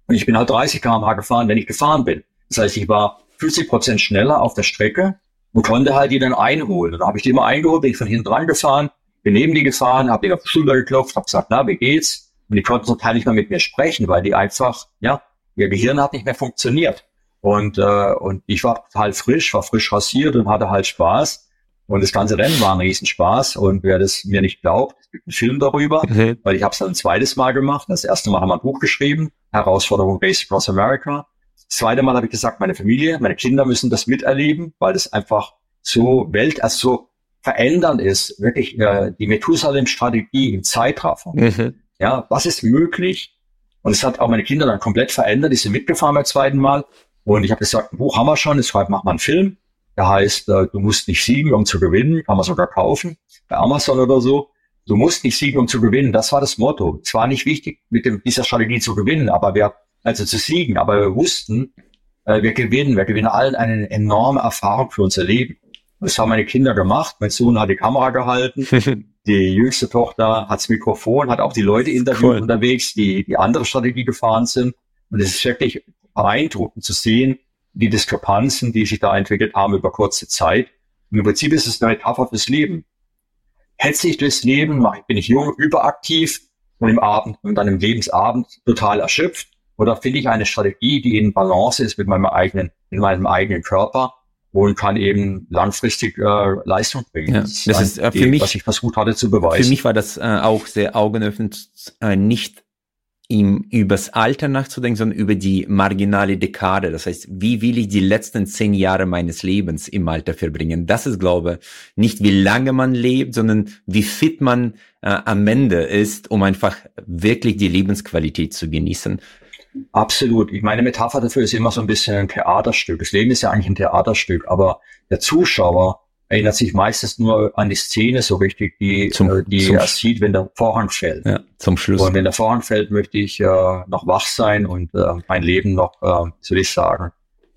Und ich bin halt 30 kmh gefahren, wenn ich gefahren bin. Das heißt, ich war 50 Prozent schneller auf der Strecke und konnte halt die dann einholen. Und da habe ich die immer eingeholt, bin ich von hinten dran gefahren, bin neben die gefahren, habe die auf die Schulter geklopft, habe gesagt, na, wie geht's? Und die konnten zum Teil nicht mehr mit mir sprechen, weil die einfach, ja, ihr Gehirn hat nicht mehr funktioniert. Und, äh, und ich war total frisch, war frisch rasiert und hatte halt Spaß. Und das ganze Rennen war ein Riesenspaß. Und wer das mir nicht glaubt, gibt einen Film darüber, mhm. weil ich habe es dann ein zweites Mal gemacht. Das erste Mal haben wir ein Buch geschrieben, Herausforderung Race Across America. Das zweite Mal habe ich gesagt, meine Familie, meine Kinder müssen das miterleben, weil das einfach so Welt, also so verändernd ist, wirklich äh, die Methusalem-Strategie im Zeitraffer. Mhm. Ja, was ist möglich? Und es hat auch meine Kinder dann komplett verändert. Die sind mitgefahren beim zweiten Mal. Und ich habe gesagt, ein Buch haben wir schon, deshalb machen wir einen Film. Der heißt, äh, du musst nicht siegen, um zu gewinnen. Kann man sogar kaufen. Bei Amazon oder so. Du musst nicht siegen, um zu gewinnen. Das war das Motto. Es war nicht wichtig, mit dem, dieser Strategie zu gewinnen, aber wir, also zu siegen. Aber wir wussten, äh, wir gewinnen. Wir gewinnen allen eine enorme Erfahrung für unser Leben. Das haben meine Kinder gemacht. Mein Sohn hat die Kamera gehalten. *laughs* die jüngste Tochter hat das Mikrofon, hat auch die Leute interviewt cool. unterwegs, die die andere Strategie gefahren sind. Und es ist wirklich beeindruckend zu sehen, die Diskrepanzen, die sich da entwickelt haben über kurze Zeit. Und im Prinzip ist es eine Metapher fürs Leben. Hetze ich durchs Leben, bin ich jung, überaktiv und im Abend und dann im Lebensabend total erschöpft? Oder finde ich eine Strategie, die in Balance ist mit meinem eigenen, in meinem eigenen Körper und kann eben langfristig äh, Leistung bringen. Ja, das ist, das ist äh, für mich, was ich versucht hatte zu beweisen. Für mich war das äh, auch sehr augenöffnend, äh, nicht ihm übers Alter nachzudenken, sondern über die marginale Dekade. Das heißt, wie will ich die letzten zehn Jahre meines Lebens im Alter verbringen? Das ist, glaube ich, nicht wie lange man lebt, sondern wie fit man äh, am Ende ist, um einfach wirklich die Lebensqualität zu genießen. Absolut. Ich meine, Metapher dafür ist immer so ein bisschen ein Theaterstück. Das Leben ist ja eigentlich ein Theaterstück, aber der Zuschauer erinnert sich meistens nur an die Szene so richtig, die, zum, äh, die er sieht, wenn der Vorhang fällt. Ja, zum Schluss. Und wenn der Vorhang fällt, möchte ich äh, noch wach sein und äh, mein Leben noch, äh, soll ich sagen,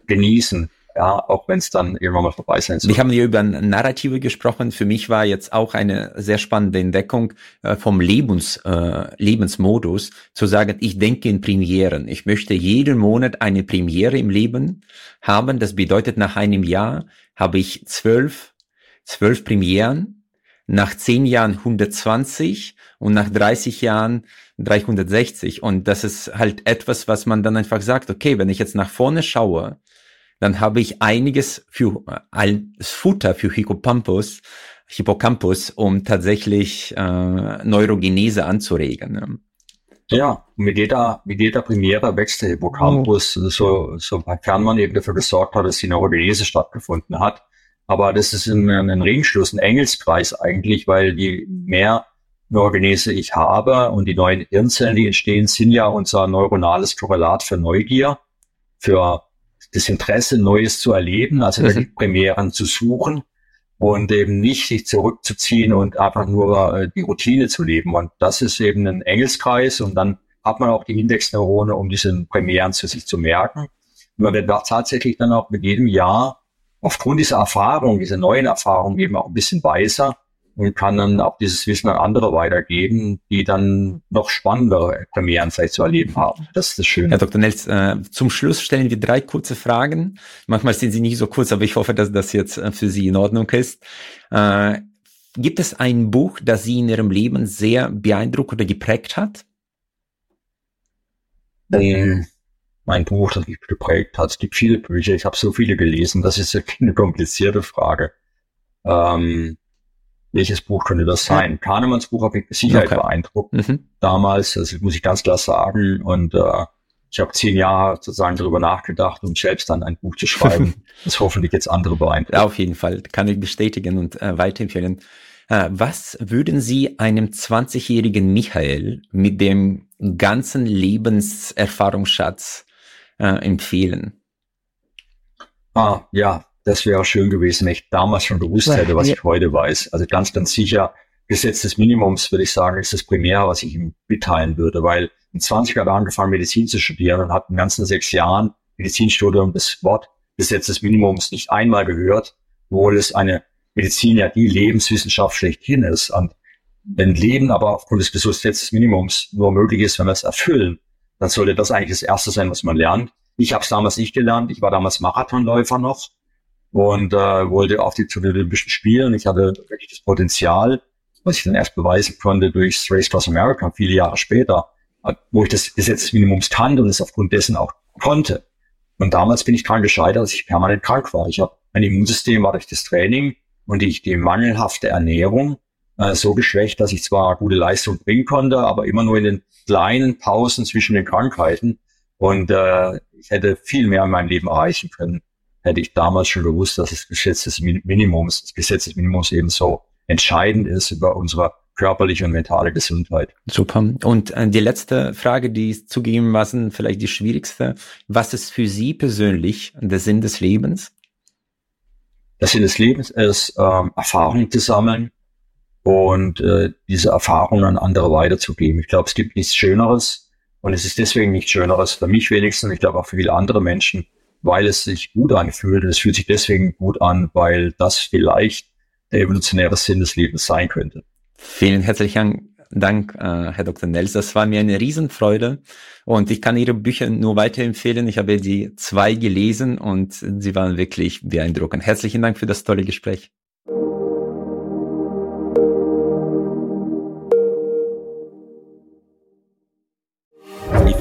genießen. Ja, auch wenn es dann irgendwann mal vorbei sein soll. Wir haben hier über Narrative gesprochen. Für mich war jetzt auch eine sehr spannende Entdeckung äh, vom Lebens, äh, Lebensmodus, zu sagen, ich denke in Premieren. Ich möchte jeden Monat eine Premiere im Leben haben. Das bedeutet, nach einem Jahr habe ich zwölf, zwölf Premieren, nach zehn Jahren 120 und nach 30 Jahren 360. Und das ist halt etwas, was man dann einfach sagt, okay, wenn ich jetzt nach vorne schaue, dann habe ich einiges für als Futter für Hippocampus, Hippocampus, um tatsächlich äh, Neurogenese anzuregen. Ne? Ja, mit jeder, mit jeder Premiere wächst der Hippocampus, oh. so, sofern man eben dafür gesorgt hat, dass die Neurogenese stattgefunden hat. Aber das ist ein, ein Ringschluss, ein Engelskreis eigentlich, weil je mehr Neurogenese ich habe und die neuen Hirnzellen, die entstehen, sind ja unser neuronales Korrelat für Neugier, für das Interesse, Neues zu erleben, also mhm. Premieren zu suchen und eben nicht sich zurückzuziehen und einfach nur äh, die Routine zu leben. Und das ist eben ein Engelskreis und dann hat man auch die Indexneurone, um diese Premieren zu sich zu merken. Und man wird tatsächlich dann auch mit jedem Jahr aufgrund dieser Erfahrung, dieser neuen Erfahrung eben auch ein bisschen weiser und kann dann auch dieses Wissen an andere weitergeben, die dann noch spannendere Premieren vielleicht zu erleben haben. Das ist das Schöne. Herr Dr. Nels, äh, zum Schluss stellen wir drei kurze Fragen. Manchmal sind sie nicht so kurz, aber ich hoffe, dass das jetzt äh, für Sie in Ordnung ist. Äh, gibt es ein Buch, das Sie in Ihrem Leben sehr beeindruckt oder geprägt hat? Ähm, mein Buch, das mich geprägt hat. Es gibt viele Bücher, ich habe so viele gelesen, das ist eine *laughs* komplizierte Frage. Ähm, welches Buch könnte das sein? Kahnemanns Buch hat mich mit Sicherheit okay. beeindruckt. Mhm. Damals, das muss ich ganz klar sagen. Und äh, ich habe zehn Jahre sozusagen darüber nachgedacht, um selbst dann ein Buch zu *laughs* schreiben, das hoffentlich jetzt andere beeindruckt. Ja, auf jeden Fall, kann ich bestätigen und äh, weiterempfehlen. Äh, was würden Sie einem 20-jährigen Michael mit dem ganzen Lebenserfahrungsschatz äh, empfehlen? Ah, ja, das wäre schön gewesen, wenn ich damals schon gewusst hätte, was ich heute weiß. Also ganz, ganz sicher, Gesetz des Minimums, würde ich sagen, ist das Primär, was ich ihm mitteilen würde, weil in 20 Jahren angefangen, Medizin zu studieren und hat in den ganzen sechs Jahren Medizinstudium das Wort Gesetz des Minimums nicht einmal gehört, obwohl es eine Medizin ja die Lebenswissenschaft schlechthin ist. Und wenn Leben aber aufgrund des Gesetzes des Minimums nur möglich ist, wenn wir es erfüllen, dann sollte das eigentlich das Erste sein, was man lernt. Ich habe es damals nicht gelernt. Ich war damals Marathonläufer noch und äh, wollte auf die zu den Olympischen Spielen. Ich hatte wirklich das Potenzial, was ich dann erst beweisen konnte durch Race Cross America viele Jahre später, äh, wo ich das Gesetz des Minimums kannte und es aufgrund dessen auch konnte. Und damals bin ich dran gescheitert, dass ich permanent krank war. Ich habe mein Immunsystem war durch das Training und die, die mangelhafte Ernährung äh, so geschwächt, dass ich zwar gute Leistung bringen konnte, aber immer nur in den kleinen Pausen zwischen den Krankheiten. Und äh, ich hätte viel mehr in meinem Leben erreichen können hätte ich damals schon gewusst, dass das Gesetz des Minimums, das Gesetz des Minimums eben so entscheidend ist über unsere körperliche und mentale Gesundheit. Super. Und äh, die letzte Frage, die zugegebenermaßen vielleicht die schwierigste. Was ist für Sie persönlich der Sinn des Lebens? Der Sinn des Lebens ist, ähm, Erfahrungen zu sammeln und äh, diese Erfahrungen an andere weiterzugeben. Ich glaube, es gibt nichts Schöneres und es ist deswegen nichts Schöneres für mich wenigstens, ich glaube auch für viele andere Menschen, weil es sich gut anfühlt. Es fühlt sich deswegen gut an, weil das vielleicht der evolutionäre Sinn des Lebens sein könnte. Vielen herzlichen Dank, äh, Herr Dr. Nels. Das war mir eine Riesenfreude und ich kann Ihre Bücher nur weiterempfehlen. Ich habe die zwei gelesen und sie waren wirklich beeindruckend. Herzlichen Dank für das tolle Gespräch.